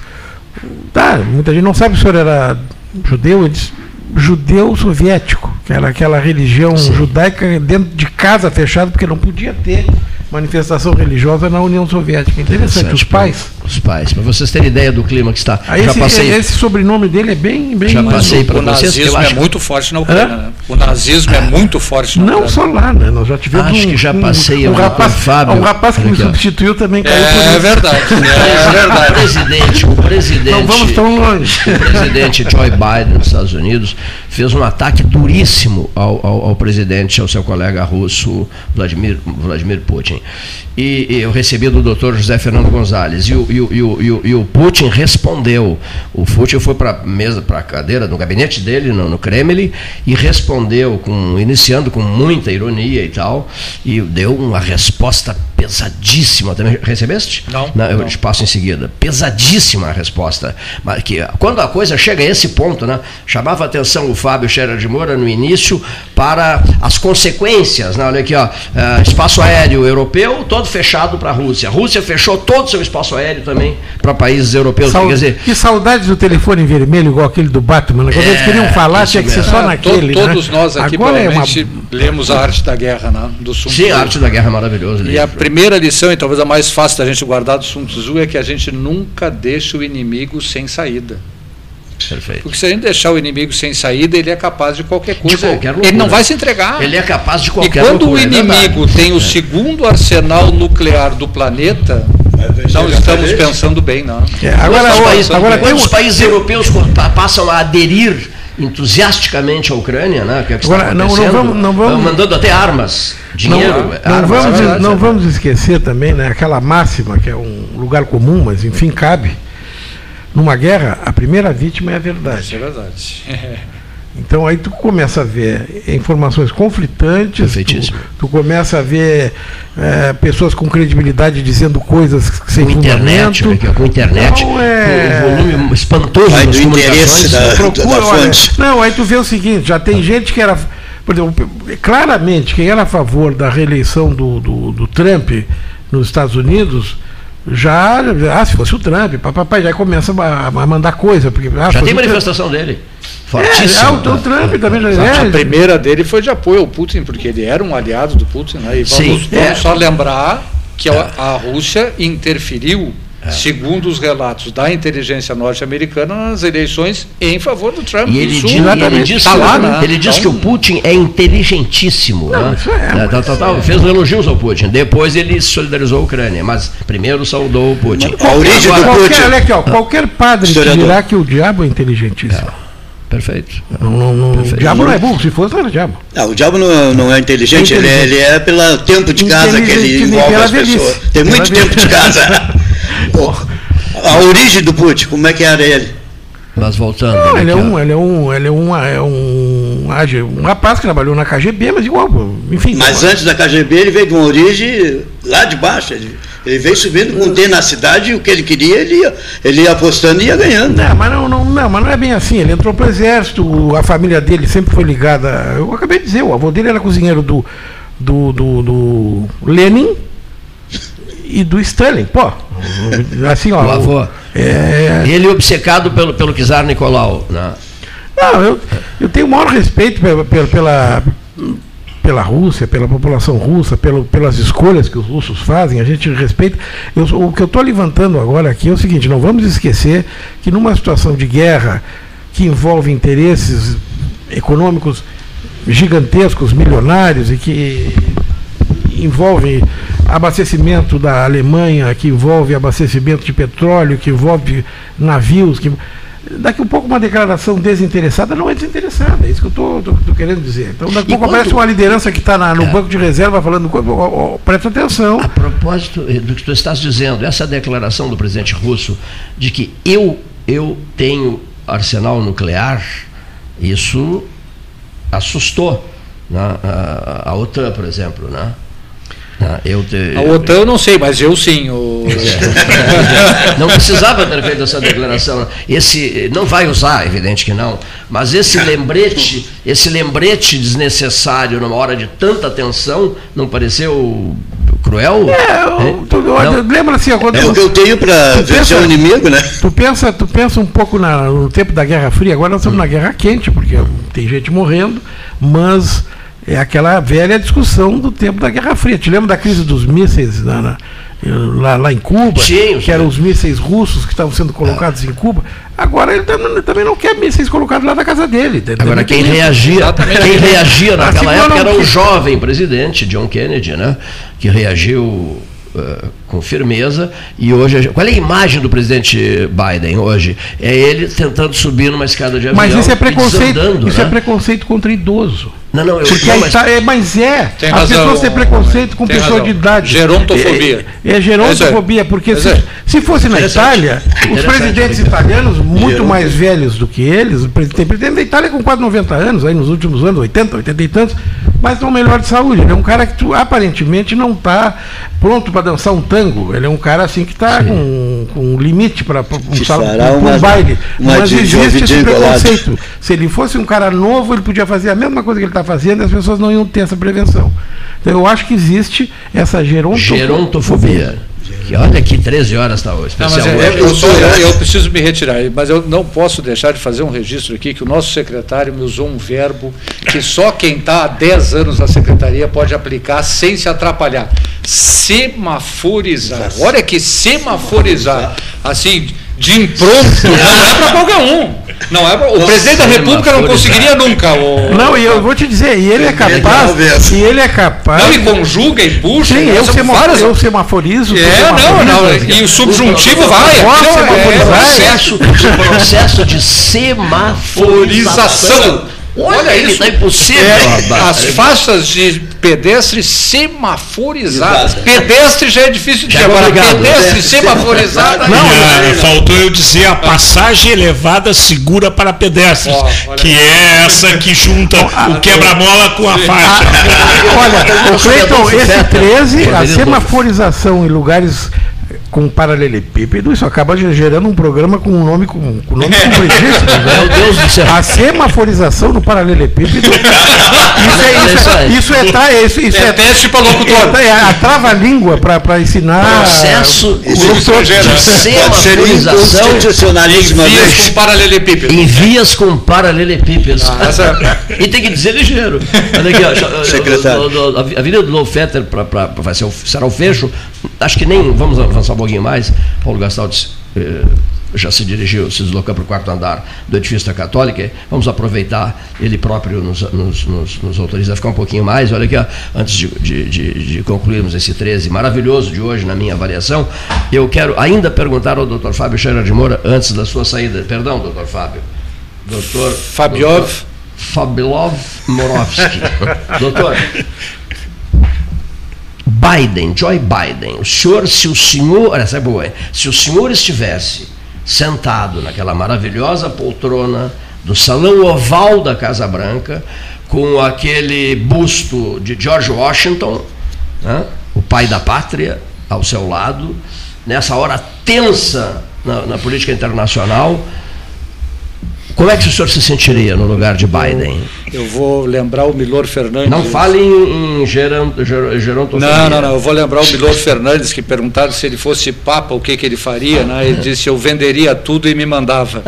tá, muita gente não sabe se o senhor era judeu, ele disse, judeu soviético, era aquela religião Sim. judaica dentro de casa fechada, porque não podia ter manifestação religiosa na União Soviética. Interessante, os pais. Os pais, para vocês terem ideia do clima que está. Aí já esse, passei, esse sobrenome dele é bem. bem já passei para vocês. O nazismo é muito forte na Ucrânia. Né? O nazismo é muito forte na Ucrânia. Não só lá, né? Nós já tivemos. Acho um, que já passei um, um rapaz, Fábio. Um rapaz que me substituiu também caiu é, por É verdade. É, verdade. O presidente, o presidente. Não vamos tão longe. O presidente Joe Biden dos Estados Unidos fez um ataque duríssimo ao, ao, ao presidente, ao seu colega russo Vladimir, Vladimir Putin. E, e, eu recebi do doutor José Fernando Gonzalez. E o, e o, e o, e o Putin respondeu. O Putin foi para a mesa, para a cadeira, no gabinete dele, no, no Kremlin, e respondeu, com, iniciando com muita ironia e tal, e deu uma resposta pesadíssima também. Recebeste? Não. não eu não. te passo em seguida. Pesadíssima a resposta. Mas que, quando a coisa chega a esse ponto, né, chamava atenção o Fábio Scherer de Moura no início para as consequências. Né, olha aqui, ó, uh, espaço aéreo europeu, todo fechado para a Rússia. A Rússia fechou todo o seu espaço aéreo também para países europeus. Quer dizer, que saudades do telefone vermelho, igual aquele do Batman. Né? Quando é, eles queriam falar, tinha que ser só naquele. Todos né? nós aqui Agora provavelmente é uma... lemos a arte da guerra, né? Do Sun Sim, a arte da guerra é maravilhosa. E a primeira lição, e talvez a mais fácil da gente guardar do Sun Tzu, é que a gente nunca deixa o inimigo sem saída. Perfeito. Porque se a gente deixar o inimigo sem saída, ele é capaz de qualquer coisa. De qualquer ele não vai se entregar. Ele é capaz de qualquer E quando loucura, o é inimigo é tem o segundo arsenal nuclear do planeta, não estamos pensando bem, não. É, agora, países, agora quando os países europeus passam a aderir entusiasticamente à Ucrânia, né? Que é que agora, não, não, vamos, não vamos, mandando até armas, dinheiro. Não, não armas, vamos, é não vamos esquecer também, né? Aquela máxima que é um lugar comum, mas enfim cabe numa guerra, a primeira vítima é a verdade. Isso é verdade. Então aí tu começa a ver informações conflitantes, tu, tu começa a ver é, pessoas com credibilidade dizendo coisas sem com internet, fundamento. Né, com internet, não, é... o volume espantoso Vai das comunicações. Da, procura, da olha, não, aí tu vê o seguinte, já tem gente que era, por exemplo, claramente quem era a favor da reeleição do, do, do Trump nos Estados Unidos já, ah, se fosse o Trump, papai já começa a, a mandar coisa. Porque, ah, já tem manifestação Trump. dele. Fortíssimo. É, é, o, o Trump também já é. A primeira dele foi de apoio ao Putin, porque ele era um aliado do Putin. Né? E vamos, Sim, vamos é. só lembrar que a, a Rússia interferiu é. segundo os relatos da inteligência norte-americana, nas eleições em favor do Trump. E ele, Isso, diz, ele diz, tá lá, né? ele diz então, que o Putin é inteligentíssimo. Não, né? é, tá, tá, tá, fez elogios ao Putin. Depois ele solidarizou a Ucrânia, mas primeiro saudou o Putin. A origem Agora, do qualquer, Putin. Olha aqui, ó, qualquer padre dirá que o diabo é inteligentíssimo. É. Perfeito. Não, não, não, Perfeito. O diabo não é burro, se fosse, era diabo. Não, o diabo não, não é inteligente, é inteligente. Ele, é, ele, é pelo tempo de casa que ele envolve as pessoas. Tem muito tempo de casa. a origem do Putin, como é que era ele? Mas voltando. Não, ele, é um, ele é um, ele é um, é um, um rapaz que trabalhou na KGB, mas igual, enfim. Mas antes da KGB ele veio de uma origem lá de baixo. Ele, ele veio subindo com o na cidade e o que ele queria, ele ia, ele ia apostando e ia ganhando. Não, mas não, não, não, mas não é bem assim. Ele entrou para o exército, a família dele sempre foi ligada. Eu acabei de dizer, o avô dele era cozinheiro do, do, do, do Lenin e do Stalin. Pô, assim, ó. O avô. É... Ele obcecado pelo, pelo czar Nicolau. Né? Não, eu, eu tenho o maior respeito pela, pela, pela Rússia, pela população russa, pelo, pelas escolhas que os russos fazem, a gente respeita. Eu, o que eu estou levantando agora aqui é o seguinte: não vamos esquecer que numa situação de guerra que envolve interesses econômicos gigantescos, milionários e que envolve abastecimento da Alemanha, que envolve abastecimento de petróleo, que envolve navios, que daqui a um pouco uma declaração desinteressada não é desinteressada, é isso que eu estou querendo dizer. Então daqui a pouco aparece uma liderança que está no é. banco de reserva falando, oh, oh, presta atenção. A propósito do que tu estás dizendo, essa declaração do presidente russo de que eu, eu tenho arsenal nuclear, isso assustou né? a, a OTAN, por exemplo, né? Ah, eu te, a OTAN eu não sei, mas eu sim. O... não precisava ter feito essa declaração. Esse não vai usar, evidente que não, mas esse lembrete, esse lembrete desnecessário numa hora de tanta tensão, não pareceu cruel? É, eu, tu, lembra assim, quando é o que eu tenho para vencer o inimigo, né? Tu pensa, tu pensa um pouco na, no tempo da Guerra Fria, agora nós estamos hum. na Guerra Quente, porque tem gente morrendo, mas é aquela velha discussão do tempo da Guerra Fria. Te lembra da crise dos mísseis na, na, lá, lá, em Cuba? Sim, que eram os mísseis russos que estavam sendo colocados em Cuba. Agora ele também não quer mísseis colocados lá na casa dele. Agora quem reagia, quem reagia naquela época era o jovem presidente John Kennedy, né? Que reagiu Uh, com firmeza e hoje qual é a imagem do presidente Biden hoje é ele tentando subir numa escada de avião mas isso é preconceito isso é né? é preconceito contra idoso não, não, eu Porque não, mas... Tá, é, mas é. Tem as razão, pessoas têm preconceito com pessoa razão. de idade. Gerontofobia. É, é gerontofobia, porque se, é. se fosse na Itália, os presidentes italianos, muito mais velhos do que eles, o presidente, da Itália com quase 90 anos, aí nos últimos anos, 80, 80 e tantos, mas estão melhor de saúde. Ele é um cara que tu, aparentemente não está pronto para dançar um tango. Ele é um cara assim que está com com, com limite para um, sal, um baile. Mas existe esse preconceito. Se ele fosse um cara novo, ele podia fazer a mesma coisa que ele está fazendo e as pessoas não iam ter essa prevenção. Então eu acho que existe essa gerontofobia. gerontofobia. Que olha que 13 horas está hoje. Não, mas é, eu, eu, eu, preciso me retirar, mas eu não posso deixar de fazer um registro aqui que o nosso secretário me usou um verbo que só quem está há 10 anos na secretaria pode aplicar sem se atrapalhar. Semaforizar. Olha que semaforizar. Assim, de impronto, não é para qualquer um. Não é pra, o presidente da República não conseguiria nunca. O, não, e eu vou te dizer, e ele é capaz. E ele é capaz. Não, e conjuga e puxa. Sim, eu, sema, várias... eu semaforizo. É, não, não. E o subjuntivo vai. Não, é, processo, processo de semaforização. Olha, Olha isso, está impossível. É, as faixas de pedestre semaforizadas. Pedestre já é difícil de dizer, agora pedestre é. semaforizada. Não, não, faltou eu dizer a passagem elevada segura para pedestres, oh, que é essa que junta o quebra-mola com a faixa. Olha, o Cleiton, esse 13, a semaforização em lugares com paralelepípedo, isso acaba gerando um programa com um nome com, com nome completíssimo. Né? Meu Deus do céu. A semaforização do paralelepípedo. Isso é, isso é, isso é, tá, isso, isso é, é teste para locutor. É, a trava-língua para ensinar. Processo de semaforização. Envias com paralelepípedo. Envias com paralelepípedos. Ah, essa... e tem que dizer ligeiro. Olha aqui, ó, Secretário. A Avenida do Novo Fetter será o fecho. Acho que nem vamos avançar pouquinho mais. Paulo Gastaldi eh, já se dirigiu, se deslocou para o quarto andar do edifício da Católica. Vamos aproveitar, ele próprio nos, nos, nos, nos autoriza a ficar um pouquinho mais. Olha aqui, ó, antes de, de, de, de, concluirmos esse 13 maravilhoso de hoje, na minha avaliação, eu quero ainda perguntar ao doutor Fábio Scherer de Moura, antes da sua saída. Perdão, doutor Fábio. Doutor. Fabiov. Fabilov Morovski. doutor, Biden, Joe Biden, o senhor, se o senhor, essa é boa, se o senhor estivesse sentado naquela maravilhosa poltrona do salão oval da Casa Branca, com aquele busto de George Washington, né? o pai da pátria, ao seu lado, nessa hora tensa na, na política internacional, como é que o senhor se sentiria no lugar de Biden? Eu vou lembrar o Milor Fernandes. Não fale em, em gerontofobia. Não, não, não. Eu vou lembrar o Milor Fernandes, que perguntaram se ele fosse Papa, o que, que ele faria. Né? Ele disse: eu venderia tudo e me mandava.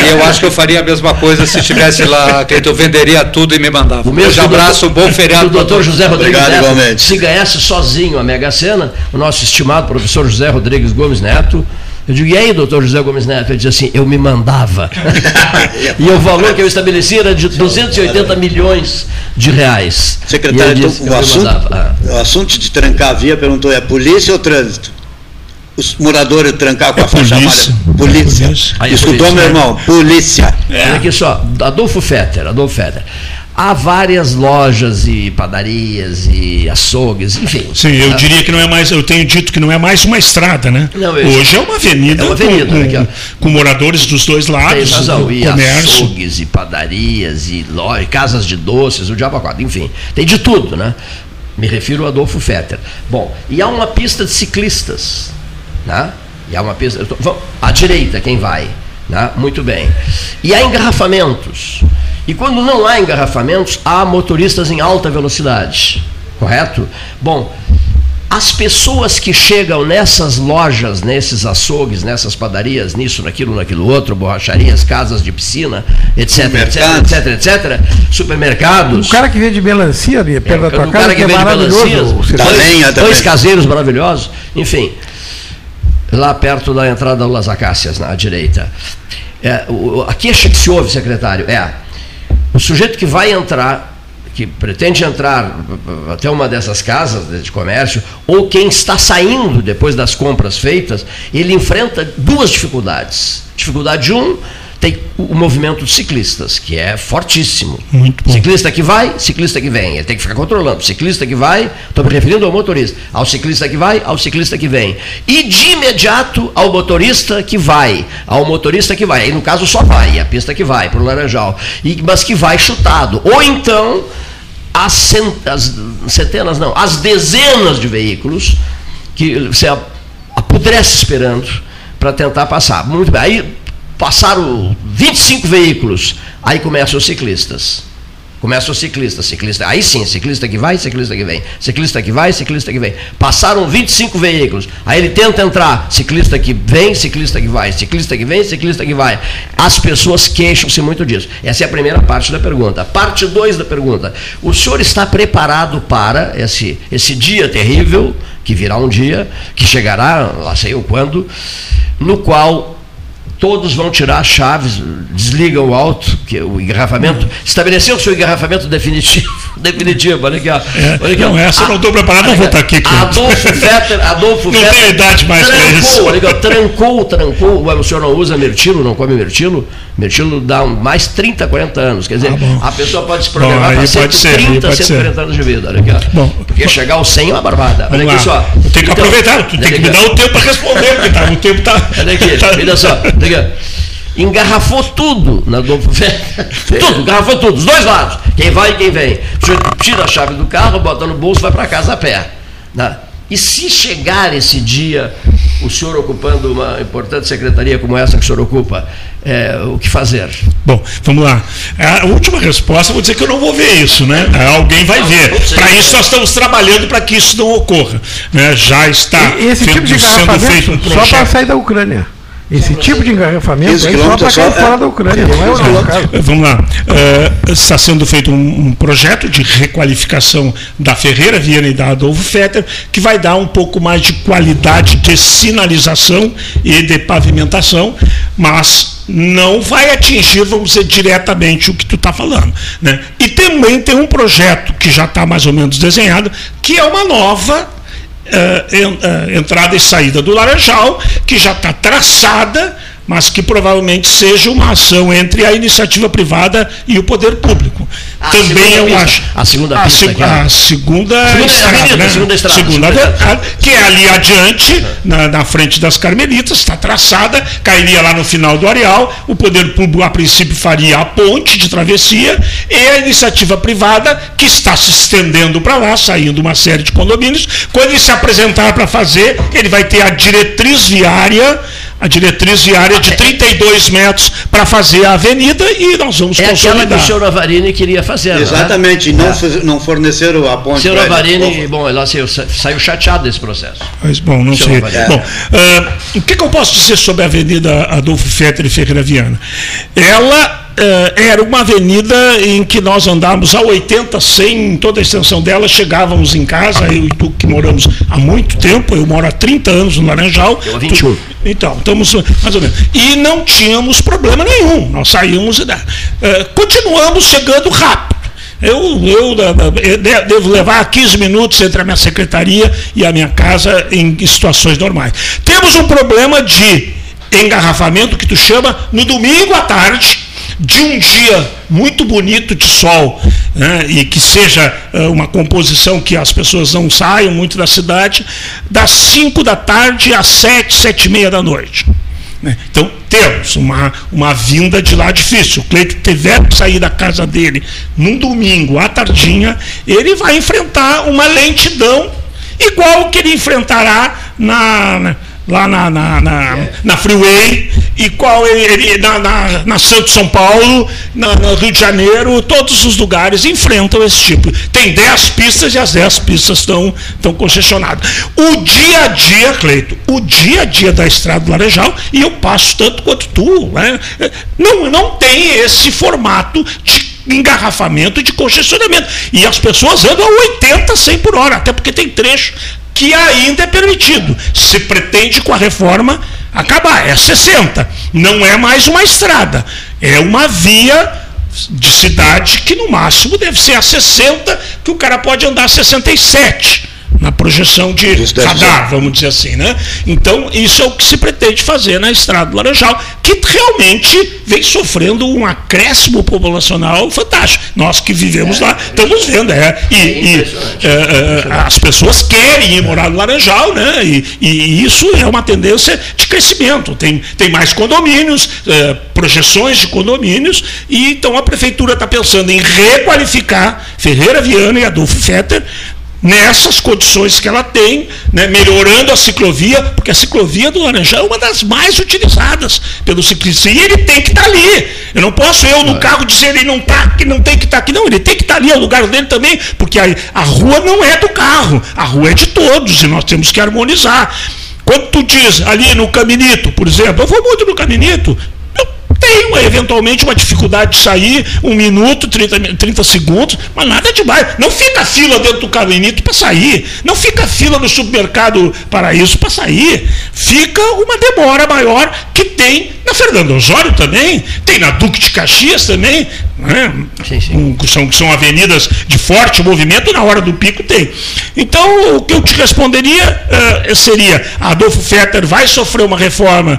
e eu acho que eu faria a mesma coisa se estivesse lá, que eu venderia tudo e me mandava. O mesmo um abraço, um bom feriado. O doutor José Rodrigues Obrigado, Neto, igualmente. se ganhasse sozinho a Mega Sena, o nosso estimado professor José Rodrigues Gomes Neto eu digo, e aí, doutor José Gomes Neto? Ele diz assim, eu me mandava. e o valor que eu estabeleci era de 280 milhões de reais. Secretário, disse, então, o, assunto, ah. o assunto de trancar a via, perguntou, é polícia ou trânsito? Os moradores trancar com a é faixa polícia. amarela. Polícia. polícia. Escutou, polícia. meu irmão? Polícia. É. Olha aqui só, Adolfo Fetter, Adolfo Fetter. Há várias lojas e padarias e açougues, enfim. Sim, eu tá? diria que não é mais, eu tenho dito que não é mais uma estrada, né? Não, eu, Hoje é uma avenida, é uma avenida com, com, com, moradores dos dois lados. Tem razão, e comércio. açougues e padarias e lojas, casas de doces, o diabo quatro, enfim. Tem de tudo, né? Me refiro ao Adolfo Fetter. Bom, e há uma pista de ciclistas, né? E há uma pista, tô, à direita quem vai, né? Muito bem. E há engarrafamentos. E quando não há engarrafamentos, há motoristas em alta velocidade. Correto? Bom, as pessoas que chegam nessas lojas, nesses açougues, nessas padarias, nisso, naquilo, naquilo outro, borracharias, casas de piscina, etc, etc, etc, etc, supermercados. O cara que vende melancia ali, perto é, da tua casa, cara que, que é vende melancias, dois, dois caseiros maravilhosos, enfim, lá perto da entrada das Las Acácias, na direita. É, o, a queixa que se ouve, secretário, é o sujeito que vai entrar, que pretende entrar até uma dessas casas de comércio, ou quem está saindo depois das compras feitas, ele enfrenta duas dificuldades. Dificuldade um, tem o movimento de ciclistas, que é fortíssimo. Muito bom. Ciclista que vai, ciclista que vem. Ele tem que ficar controlando. Ciclista que vai, estou me referindo ao motorista. Ao ciclista que vai, ao ciclista que vem. E de imediato ao motorista que vai. Ao motorista que vai. Aí no caso só vai, a pista que vai, para o Laranjal. E, mas que vai chutado. Ou então as, centenas, não, as dezenas de veículos que você apodrece esperando para tentar passar. Muito bem. Aí passaram 25 veículos. Aí começam os ciclistas. Começa o ciclista, ciclista. Aí sim, ciclista que vai, ciclista que vem. Ciclista que vai, ciclista que vem. Passaram 25 veículos. Aí ele tenta entrar. Ciclista que vem, ciclista que vai. Ciclista que vem, ciclista que vai. As pessoas queixam-se muito disso. Essa é a primeira parte da pergunta. Parte 2 da pergunta. O senhor está preparado para esse, esse dia terrível, que virá um dia, que chegará, lá sei eu quando, no qual todos vão tirar as chaves, desligam o alto, que é o engarrafamento, estabeleceu o seu engarrafamento definitivo. definitivo, olha aqui, ó. É, olha aqui, não, ó. essa eu não estou preparado, não vou estar aqui. Adolfo Fetter, Adolfo não Fetter. Não idade mais trancou, isso. Olha aqui, ó, trancou, trancou. O senhor não usa mirtilo, não come mirtilo? Mirtilo dá mais 30, 40 anos. Quer dizer, ah, a pessoa pode se programar para 130, 140 anos de vida. Olha aqui, ó. Bom, Porque chegar ao 100 é uma barbada. Olha aqui só. Tem que então, aproveitar, tu tem que me dar o tempo para responder, porque tá, o tempo está. Olha aqui, tá... olha só. Olha aqui, engarrafou tudo na Adolfo tudo, engarrafou tudo, os dois lados, quem vai e quem vem. O senhor tira a chave do carro, bota no bolso, vai para casa a pé. Né? E se chegar esse dia, o senhor ocupando uma importante secretaria como essa que o senhor ocupa, é, o que fazer? Bom, vamos lá. A última resposta, vou dizer que eu não vou ver isso, né? Alguém vai ver. Para isso nós estamos trabalhando para que isso não ocorra. Né? Já está e, esse tipo de sendo feito um projeto. Só para sair da Ucrânia. Esse tipo de engarrafamento é só para cair fora da Ucrânia, não é o Vamos lá. Uh, está sendo feito um, um, projeto de requalificação da Ferreira Viana e da Adolfo Fetter, que vai dar um pouco mais de qualidade de sinalização e de pavimentação, mas não vai atingir, vamos dizer, diretamente o que tu está falando. Né? E também tem um projeto que já está mais ou menos desenhado, que é uma nova uh, entrada e saída do Laranjal, que já está traçada, mas que provavelmente seja uma ação entre a iniciativa privada e o poder público. A Também eu pista. acho. A segunda pista. A, a, a segunda, segunda estrada, avenida, né? segunda estrada. Segunda, segunda que é ali adiante, na, na frente das Carmelitas, está traçada, cairia lá no final do areal. O poder público, a princípio, faria a ponte de travessia e a iniciativa privada, que está se estendendo para lá, saindo uma série de condomínios. Quando ele se apresentar para fazer, ele vai ter a diretriz viária a diretriz viária de 32 metros para fazer a avenida e nós vamos é consolidar. É aquela que o senhor Avarini queria fazer. Né? Exatamente, né? não, é. não forneceram a ponte. O senhor Avarini, bom, ela saiu, saiu, chateado desse processo. Mas, bom, não sei. É. Bom, uh, o que, que, eu posso dizer sobre a Avenida Adolfo Fetter e Ferreira Viana? Ela era uma avenida em que nós andávamos a 80, 100, em toda a extensão dela, chegávamos em casa, eu e tu que moramos há muito tempo, eu moro há 30 anos no Laranjal. Eu há 21. Tu, então, estamos mais ou menos. E não tínhamos problema nenhum, nós saímos e uh, continuamos chegando rápido. Eu, eu, eu, devo levar 15 minutos entre a minha secretaria e a minha casa em situações normais. Temos um problema de engarrafamento que tu chama no domingo à tarde de um dia muito bonito de sol né, e que seja uh, uma composição que as pessoas não saiam muito da cidade, das 5 da tarde às 7, 7 e meia da noite. Né? Então, temos uma, uma vinda de lá difícil. O Cleito tiver que sair da casa dele num domingo à tardinha, ele vai enfrentar uma lentidão igual que ele enfrentará na lá na, na, na, na Freeway, e qual ele, na, na, na Santo São Paulo, na, no Rio de Janeiro, todos os lugares enfrentam esse tipo. Tem 10 pistas e as 10 pistas estão, estão concessionadas. O dia a dia, Cleito, o dia a dia da Estrada do Laranjal, e eu passo tanto quanto tu, né? não, não tem esse formato de engarrafamento de congestionamento. E as pessoas andam a 80, 100 por hora, até porque tem trecho que ainda é permitido. Se pretende com a reforma acabar, é 60. Não é mais uma estrada, é uma via de cidade que no máximo deve ser a 60, que o cara pode andar a 67 na projeção de radar, vamos dizer assim, né? Então, isso é o que se pretende fazer na Estrada do Laranjal, que realmente vem sofrendo um acréscimo populacional fantástico. Nós que vivemos é, lá estamos vendo, é. E, é e é, é, as pessoas querem ir morar no Laranjal, né? E, e, isso é uma tendência de crescimento. Tem, tem mais condomínios, é, projeções de condomínios, e então a prefeitura está pensando em requalificar Ferreira Viana e Adolfo Fetter nessas condições que ela tem, né, melhorando a ciclovia, porque a ciclovia do Laranjal é uma das mais utilizadas pelo ciclista. E ele tem que estar tá ali. Eu não posso, eu no carro, dizer ele não está aqui, não tem que estar tá aqui. Não, ele tem que estar tá ali, é o lugar dele também, porque a, a rua não é do carro, a rua é de todos, e nós temos que harmonizar. Quando tu diz ali no caminito, por exemplo, eu vou muito no caminito, tenho eventualmente uma dificuldade de sair, um minuto, 30, 30 segundos, mas nada demais. Não fica fila dentro do caminito para sair. Não fica fila no supermercado para isso para sair. Fica uma demora maior que tem na Fernando Osório também, tem na Duque de Caxias também. Né? Sim, sim. São, são avenidas de forte movimento, na hora do pico tem. Então, o que eu te responderia uh, seria: Adolfo Fetter vai sofrer uma reforma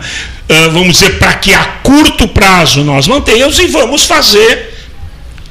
vamos dizer, para que a curto prazo nós mantenhamos e vamos fazer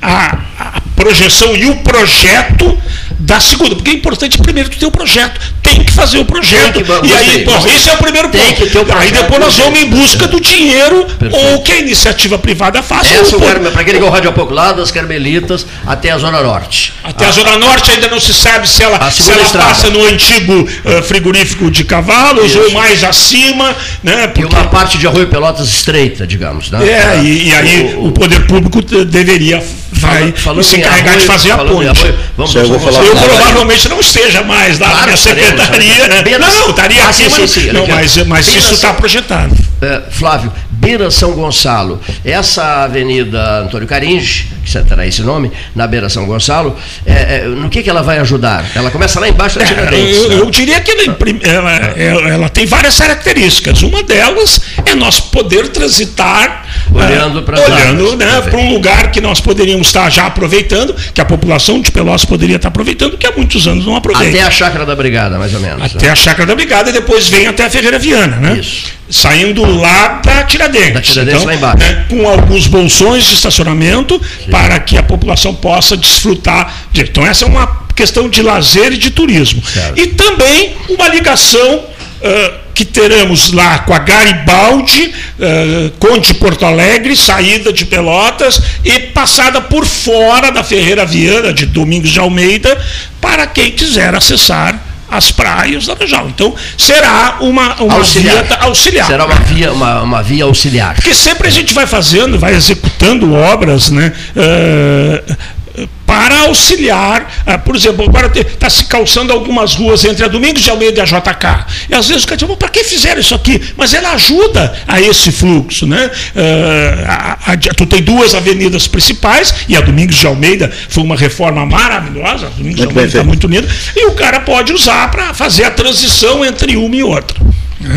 a, a projeção e o projeto da segunda. Porque é importante primeiro tu ter o projeto. Tem que fazer o projeto. Que, e aí, bom, esse é o primeiro ponto. Que ter o aí depois nós vamos em busca do dinheiro Perfeito. ou que a iniciativa privada faça. Essa para quem ligou o rádio há pouco, lá das Carmelitas até a Zona Norte. Até a, a Zona Norte ainda não se sabe se ela, se ela passa no antigo uh, frigorífico de cavalos Isso. ou mais acima. Né, porque... E uma parte de Arroio Pelotas estreita, digamos. Né? É, e, e aí o, o, poder público deveria vai falando se encarregar arroio, de fazer a ponte. Arroio, vamos, eu, falar eu provavelmente não esteja mais lá claro, na minha secretaria. Né? Não, não, estaria aqui, sim, sim, sim, não, mas, mas isso está projetado. É, Flávio, Beira São Gonçalo, essa avenida Antônio Caringe, que terá esse nome, na Beira São Gonçalo, é, é, no que, que ela vai ajudar? Ela começa lá embaixo da Tiradentes. Eu, né? eu, diria que ela, ela, ela, tem várias características. Uma delas é nós poder transitar olhando para olhando né, para um lugar que nós poderíamos estar já aproveitando, que a população de Pelotas poderia estar aproveitando, que há muitos anos não aproveita. Até a chácara da Brigada, mais ou menos. Até né? a chácara da Brigada e depois vem até a Ferreira Viana, né? Isso. Saindo lá da Tiradentes. Da Tiradentes então, lá embaixo. Né, com alguns bolsões de estacionamento Sim. para que a população possa desfrutar. De... Então, essa é uma questão de lazer e de turismo. E também uma ligação. Uh, que teremos lá com a Garibaldi, uh, Conde Porto Alegre, saída de Pelotas e passada por fora da Ferreira Viana, de Domingos de Almeida, para quem quiser acessar as praias da região. Então, será uma, uma auxiliar. via auxiliar. Será uma via, uma, uma via auxiliar. Porque sempre a gente vai fazendo, vai executando obras, né? Uh, para auxiliar, ah, por exemplo, agora está se calçando algumas ruas entre a Domingos de Almeida e a JK. E às vezes o cara diz, para que fizeram isso aqui? Mas ela ajuda a esse fluxo. Né? Uh, a, a, tu tem duas avenidas principais, e a Domingos de Almeida foi uma reforma maravilhosa, a Domingos muito de Almeida está muito unida, e o cara pode usar para fazer a transição entre uma e outra.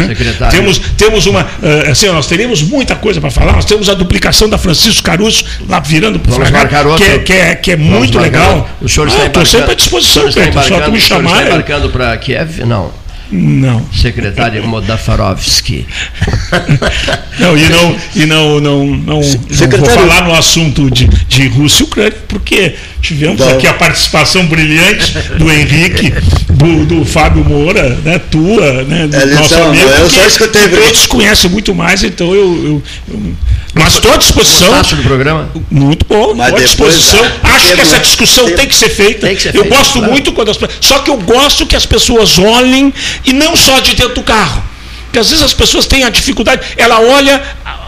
Secretário. Temos, temos uma. Eh, assim, nós teríamos muita coisa para falar. Nós temos a duplicação da Francisco Caruso lá virando para o que, é, que, é, que é muito legal. O senhor está ah, Estou sempre à disposição, Pedro. Só que me chamar. O senhor está embarcando para Kiev? Não. Não. Secretário Modafarovski. não, e não, e não, não, não, não vou falar no assunto de, de Rússia e Ucrânia, porque tivemos não. aqui a participação brilhante do Henrique, do, do Fábio Moura, né, tua, né, do é, nosso então, amigo. Eu só escutei. Todos conhecem muito mais, então eu, eu, eu mas estou à disposição. do programa? Muito bom, estou à disposição. Ah, Acho que essa discussão tem, tem que ser feita. Que ser eu feita, gosto claro. muito quando as Só que eu gosto que as pessoas olhem e não só de dentro do carro. Porque às vezes as pessoas têm a dificuldade, ela olha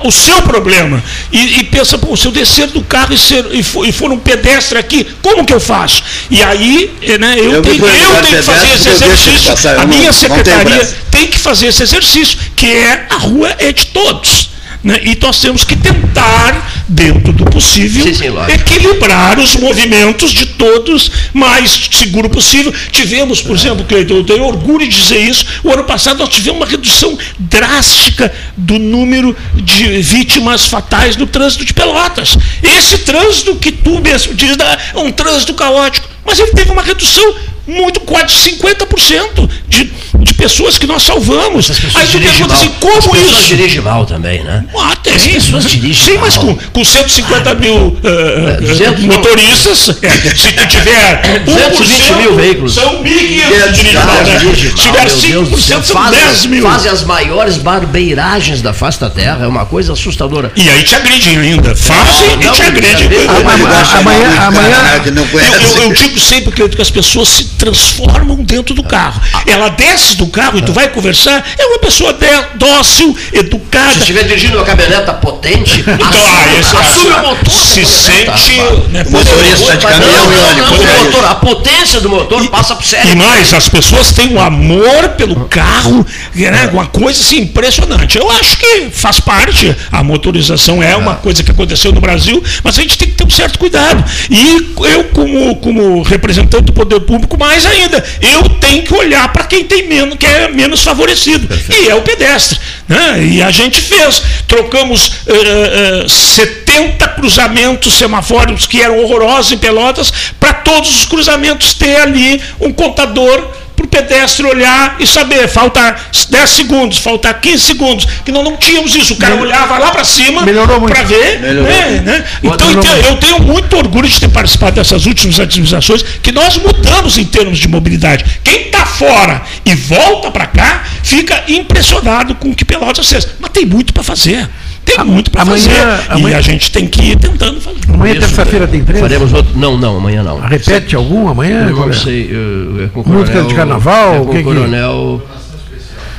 o seu problema e, e pensa, pô, se eu descer do carro e, ser, e, for, e for um pedestre aqui, como que eu faço? E aí, né, eu, eu tenho, eu tenho que fazer esse exercício. a minha secretaria tem que fazer esse exercício, que é a rua é de todos. Né? E nós temos que tentar, dentro do possível, sim, sim, equilibrar os movimentos de todos mais seguro possível. Tivemos, por exemplo, Cleiton, eu tenho orgulho de dizer isso, o ano passado nós tivemos uma redução drástica do número de vítimas fatais no trânsito de Pelotas. Esse trânsito que tu mesmo diz é um trânsito caótico, mas ele teve uma redução muito, quase 50% de, de pessoas que nós salvamos. Aí tu pergunta assim, como As pessoas isso? dirigem mal também, né? Ah, tem. As pessoas dirigem Sim, mal. mas com, com 150 mil uh, uh, motoristas, é, se tu tiver 220 mil veículos. São 1.500 que dirigem mal, né? Se tiver 5%, são faz, 10 mil. Fazem as maiores barbeiragens da face da terra, é uma coisa assustadora. E aí te agridem ainda. Fazem e te agridem. Amanhã, amanhã, amanhã, eu, eu, eu digo sempre que as pessoas se transformam dentro do carro. Ela desce do carro e tu vai conversar, é uma pessoa dócil, educada. Se estiver dirigindo uma caminhoneta potente, então, assume, assume o motor. Se sente. Né, motorista de caminhão e motor, A potência do motor passa para o cérebro. E mais, as pessoas têm um amor pelo carro, né, uma coisa assim, impressionante. Eu acho que faz parte. A motorização é uma coisa que aconteceu no Brasil, mas a gente tem que ter um certo cuidado. E eu, como, como representante do poder público, mais ainda, eu tenho que olhar para quem tem menos, que é menos favorecido. Perfeito. E é o pedestre. Né? E a gente fez. Trocamos uh, uh, 70 cruzamentos semafóricos que eram horrorosos em Pelotas, para todos os cruzamentos ter ali um contador para o pedestre olhar e saber, falta 10 segundos, falta 15 segundos, que nós não tínhamos isso. O cara Melhor, olhava lá para cima para ver. Né, né? Então eu tenho, eu tenho muito orgulho de ter participado dessas últimas administrações, que nós mudamos em termos de mobilidade. Quem está fora e volta para cá, fica impressionado com o que Pelotas fez. Mas tem muito para fazer. Tem muito para fazer. Amanhã, e a gente tem que ir tentando fazer. Amanhã, terça-feira, tem três? Faremos outro. Não, não, amanhã não. Repete algum amanhã? Eu não sei. Eu, é com Música de carnaval? É com que coronel.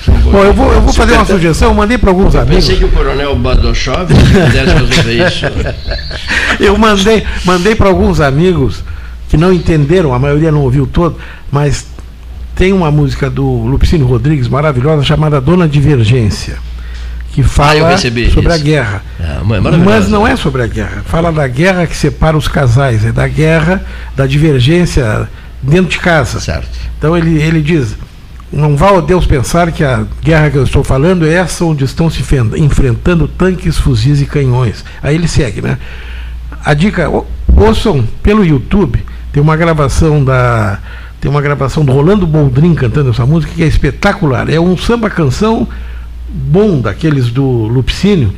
Bom, eu vou, eu vou fazer uma sugestão, eu mandei para alguns eu amigos. Pensei que o coronel Badochov pudesse resolver isso. eu mandei, mandei para alguns amigos que não entenderam, a maioria não ouviu todo, mas tem uma música do Lupicínio Rodrigues maravilhosa chamada Dona Divergência que fala ah, sobre isso. a guerra. É, Mas não é sobre a guerra. Fala da guerra que separa os casais, é da guerra, da divergência dentro de casa. Certo. Então ele, ele diz: não vá a Deus pensar que a guerra que eu estou falando é essa onde estão se enfrentando tanques, fuzis e canhões. Aí ele segue, né? A dica, ouçam pelo YouTube, tem uma gravação da. Tem uma gravação do Rolando Boldrin cantando essa música que é espetacular. É um samba canção bom daqueles do Lupicínio,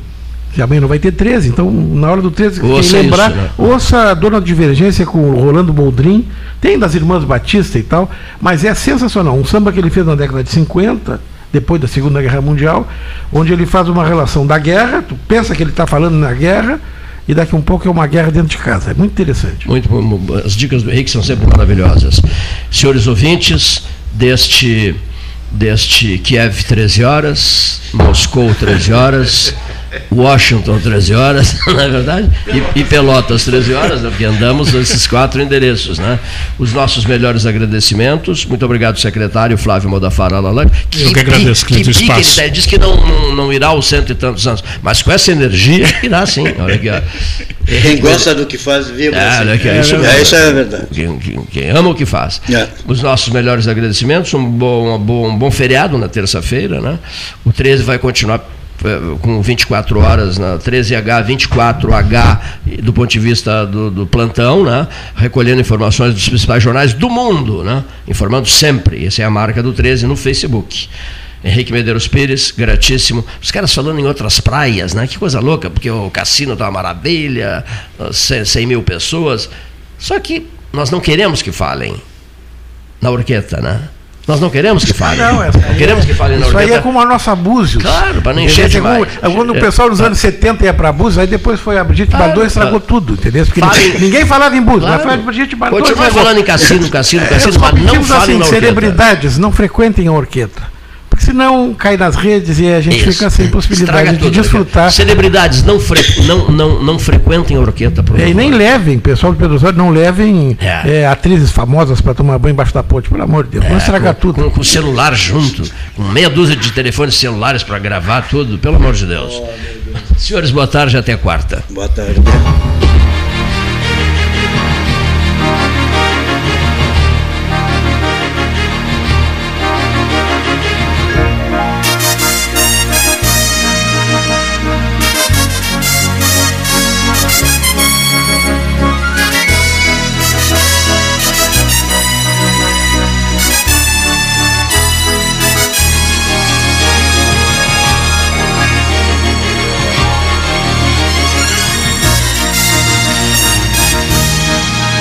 que amanhã não vai ter 13, então na hora do 13, quem lembrar, isso, né? ouça a Dona Divergência com o Rolando Boldrin, tem das Irmãs Batista e tal, mas é sensacional. Um samba que ele fez na década de 50, depois da Segunda Guerra Mundial, onde ele faz uma relação da guerra, tu pensa que ele está falando na guerra, e daqui um pouco é uma guerra dentro de casa. É muito interessante. Muito As dicas do Henrique são sempre maravilhosas. Senhores ouvintes, deste deste Kiev 13 horas, Moscou 13 horas, Washington 13 horas, não é verdade? E, e, Pelotas 13 horas, né? porque andamos nesses quatro endereços. Né? Os nossos melhores agradecimentos. Muito obrigado, secretário Flávio Modafara Lalan. Que, Eu que agradeço, que, que espaço. Ele diz que não, não, não, irá aos cento e tantos anos, mas com essa energia irá sim. Olha aqui, ó. Quem gosta do que faz, vive. É, assim. é, isso, é, isso é verdade. Quem, quem, quem, ama o que faz. É. Os nossos melhores agradecimentos, um bom, um bom, um bom feriado na terça-feira. Né? O 13 vai continuar com 24 horas na 13H, 24H do ponto de vista do, do, plantão, né? recolhendo informações dos principais jornais do mundo, né? informando sempre. Essa é a marca do 13 no Facebook. Henrique Medeiros Pires, gratíssimo. Os caras falando em outras praias, né? Que coisa louca, porque o cassino está uma maravilha, 100, 100 mil pessoas. Só que nós não queremos que falem na orqueta, né? Nós não queremos que falem. Não, essa não queremos que falem na Isso aí é como a nossa Búzios. Claro, para não encher demais. Quando o pessoal dos anos 70 ia para Búzios, aí depois foi a Brigitte claro, Bardot e estragou claro. tudo, entendeu? Porque Fale... ninguém falava em Búzios, claro. mas foi a Brigitte Bardot. Continua falando em cassino, cassino, cassino, mas não falem assim, celebridades, não frequentem a orqueta. Porque senão cai nas redes e a gente Isso. fica sem possibilidade de desfrutar. Celebridades não, fre não, não, não frequentem a orqueta. É, e nem levem, pessoal do Pedro Osório, não levem é. É, atrizes famosas para tomar banho embaixo da ponte, pelo amor de Deus. É, Vamos estragar com, tudo. Com, o celular junto, com meia dúzia de telefones celulares para gravar tudo, pelo amor de Deus. Oh, Senhores, boa tarde, até quarta. Boa tarde.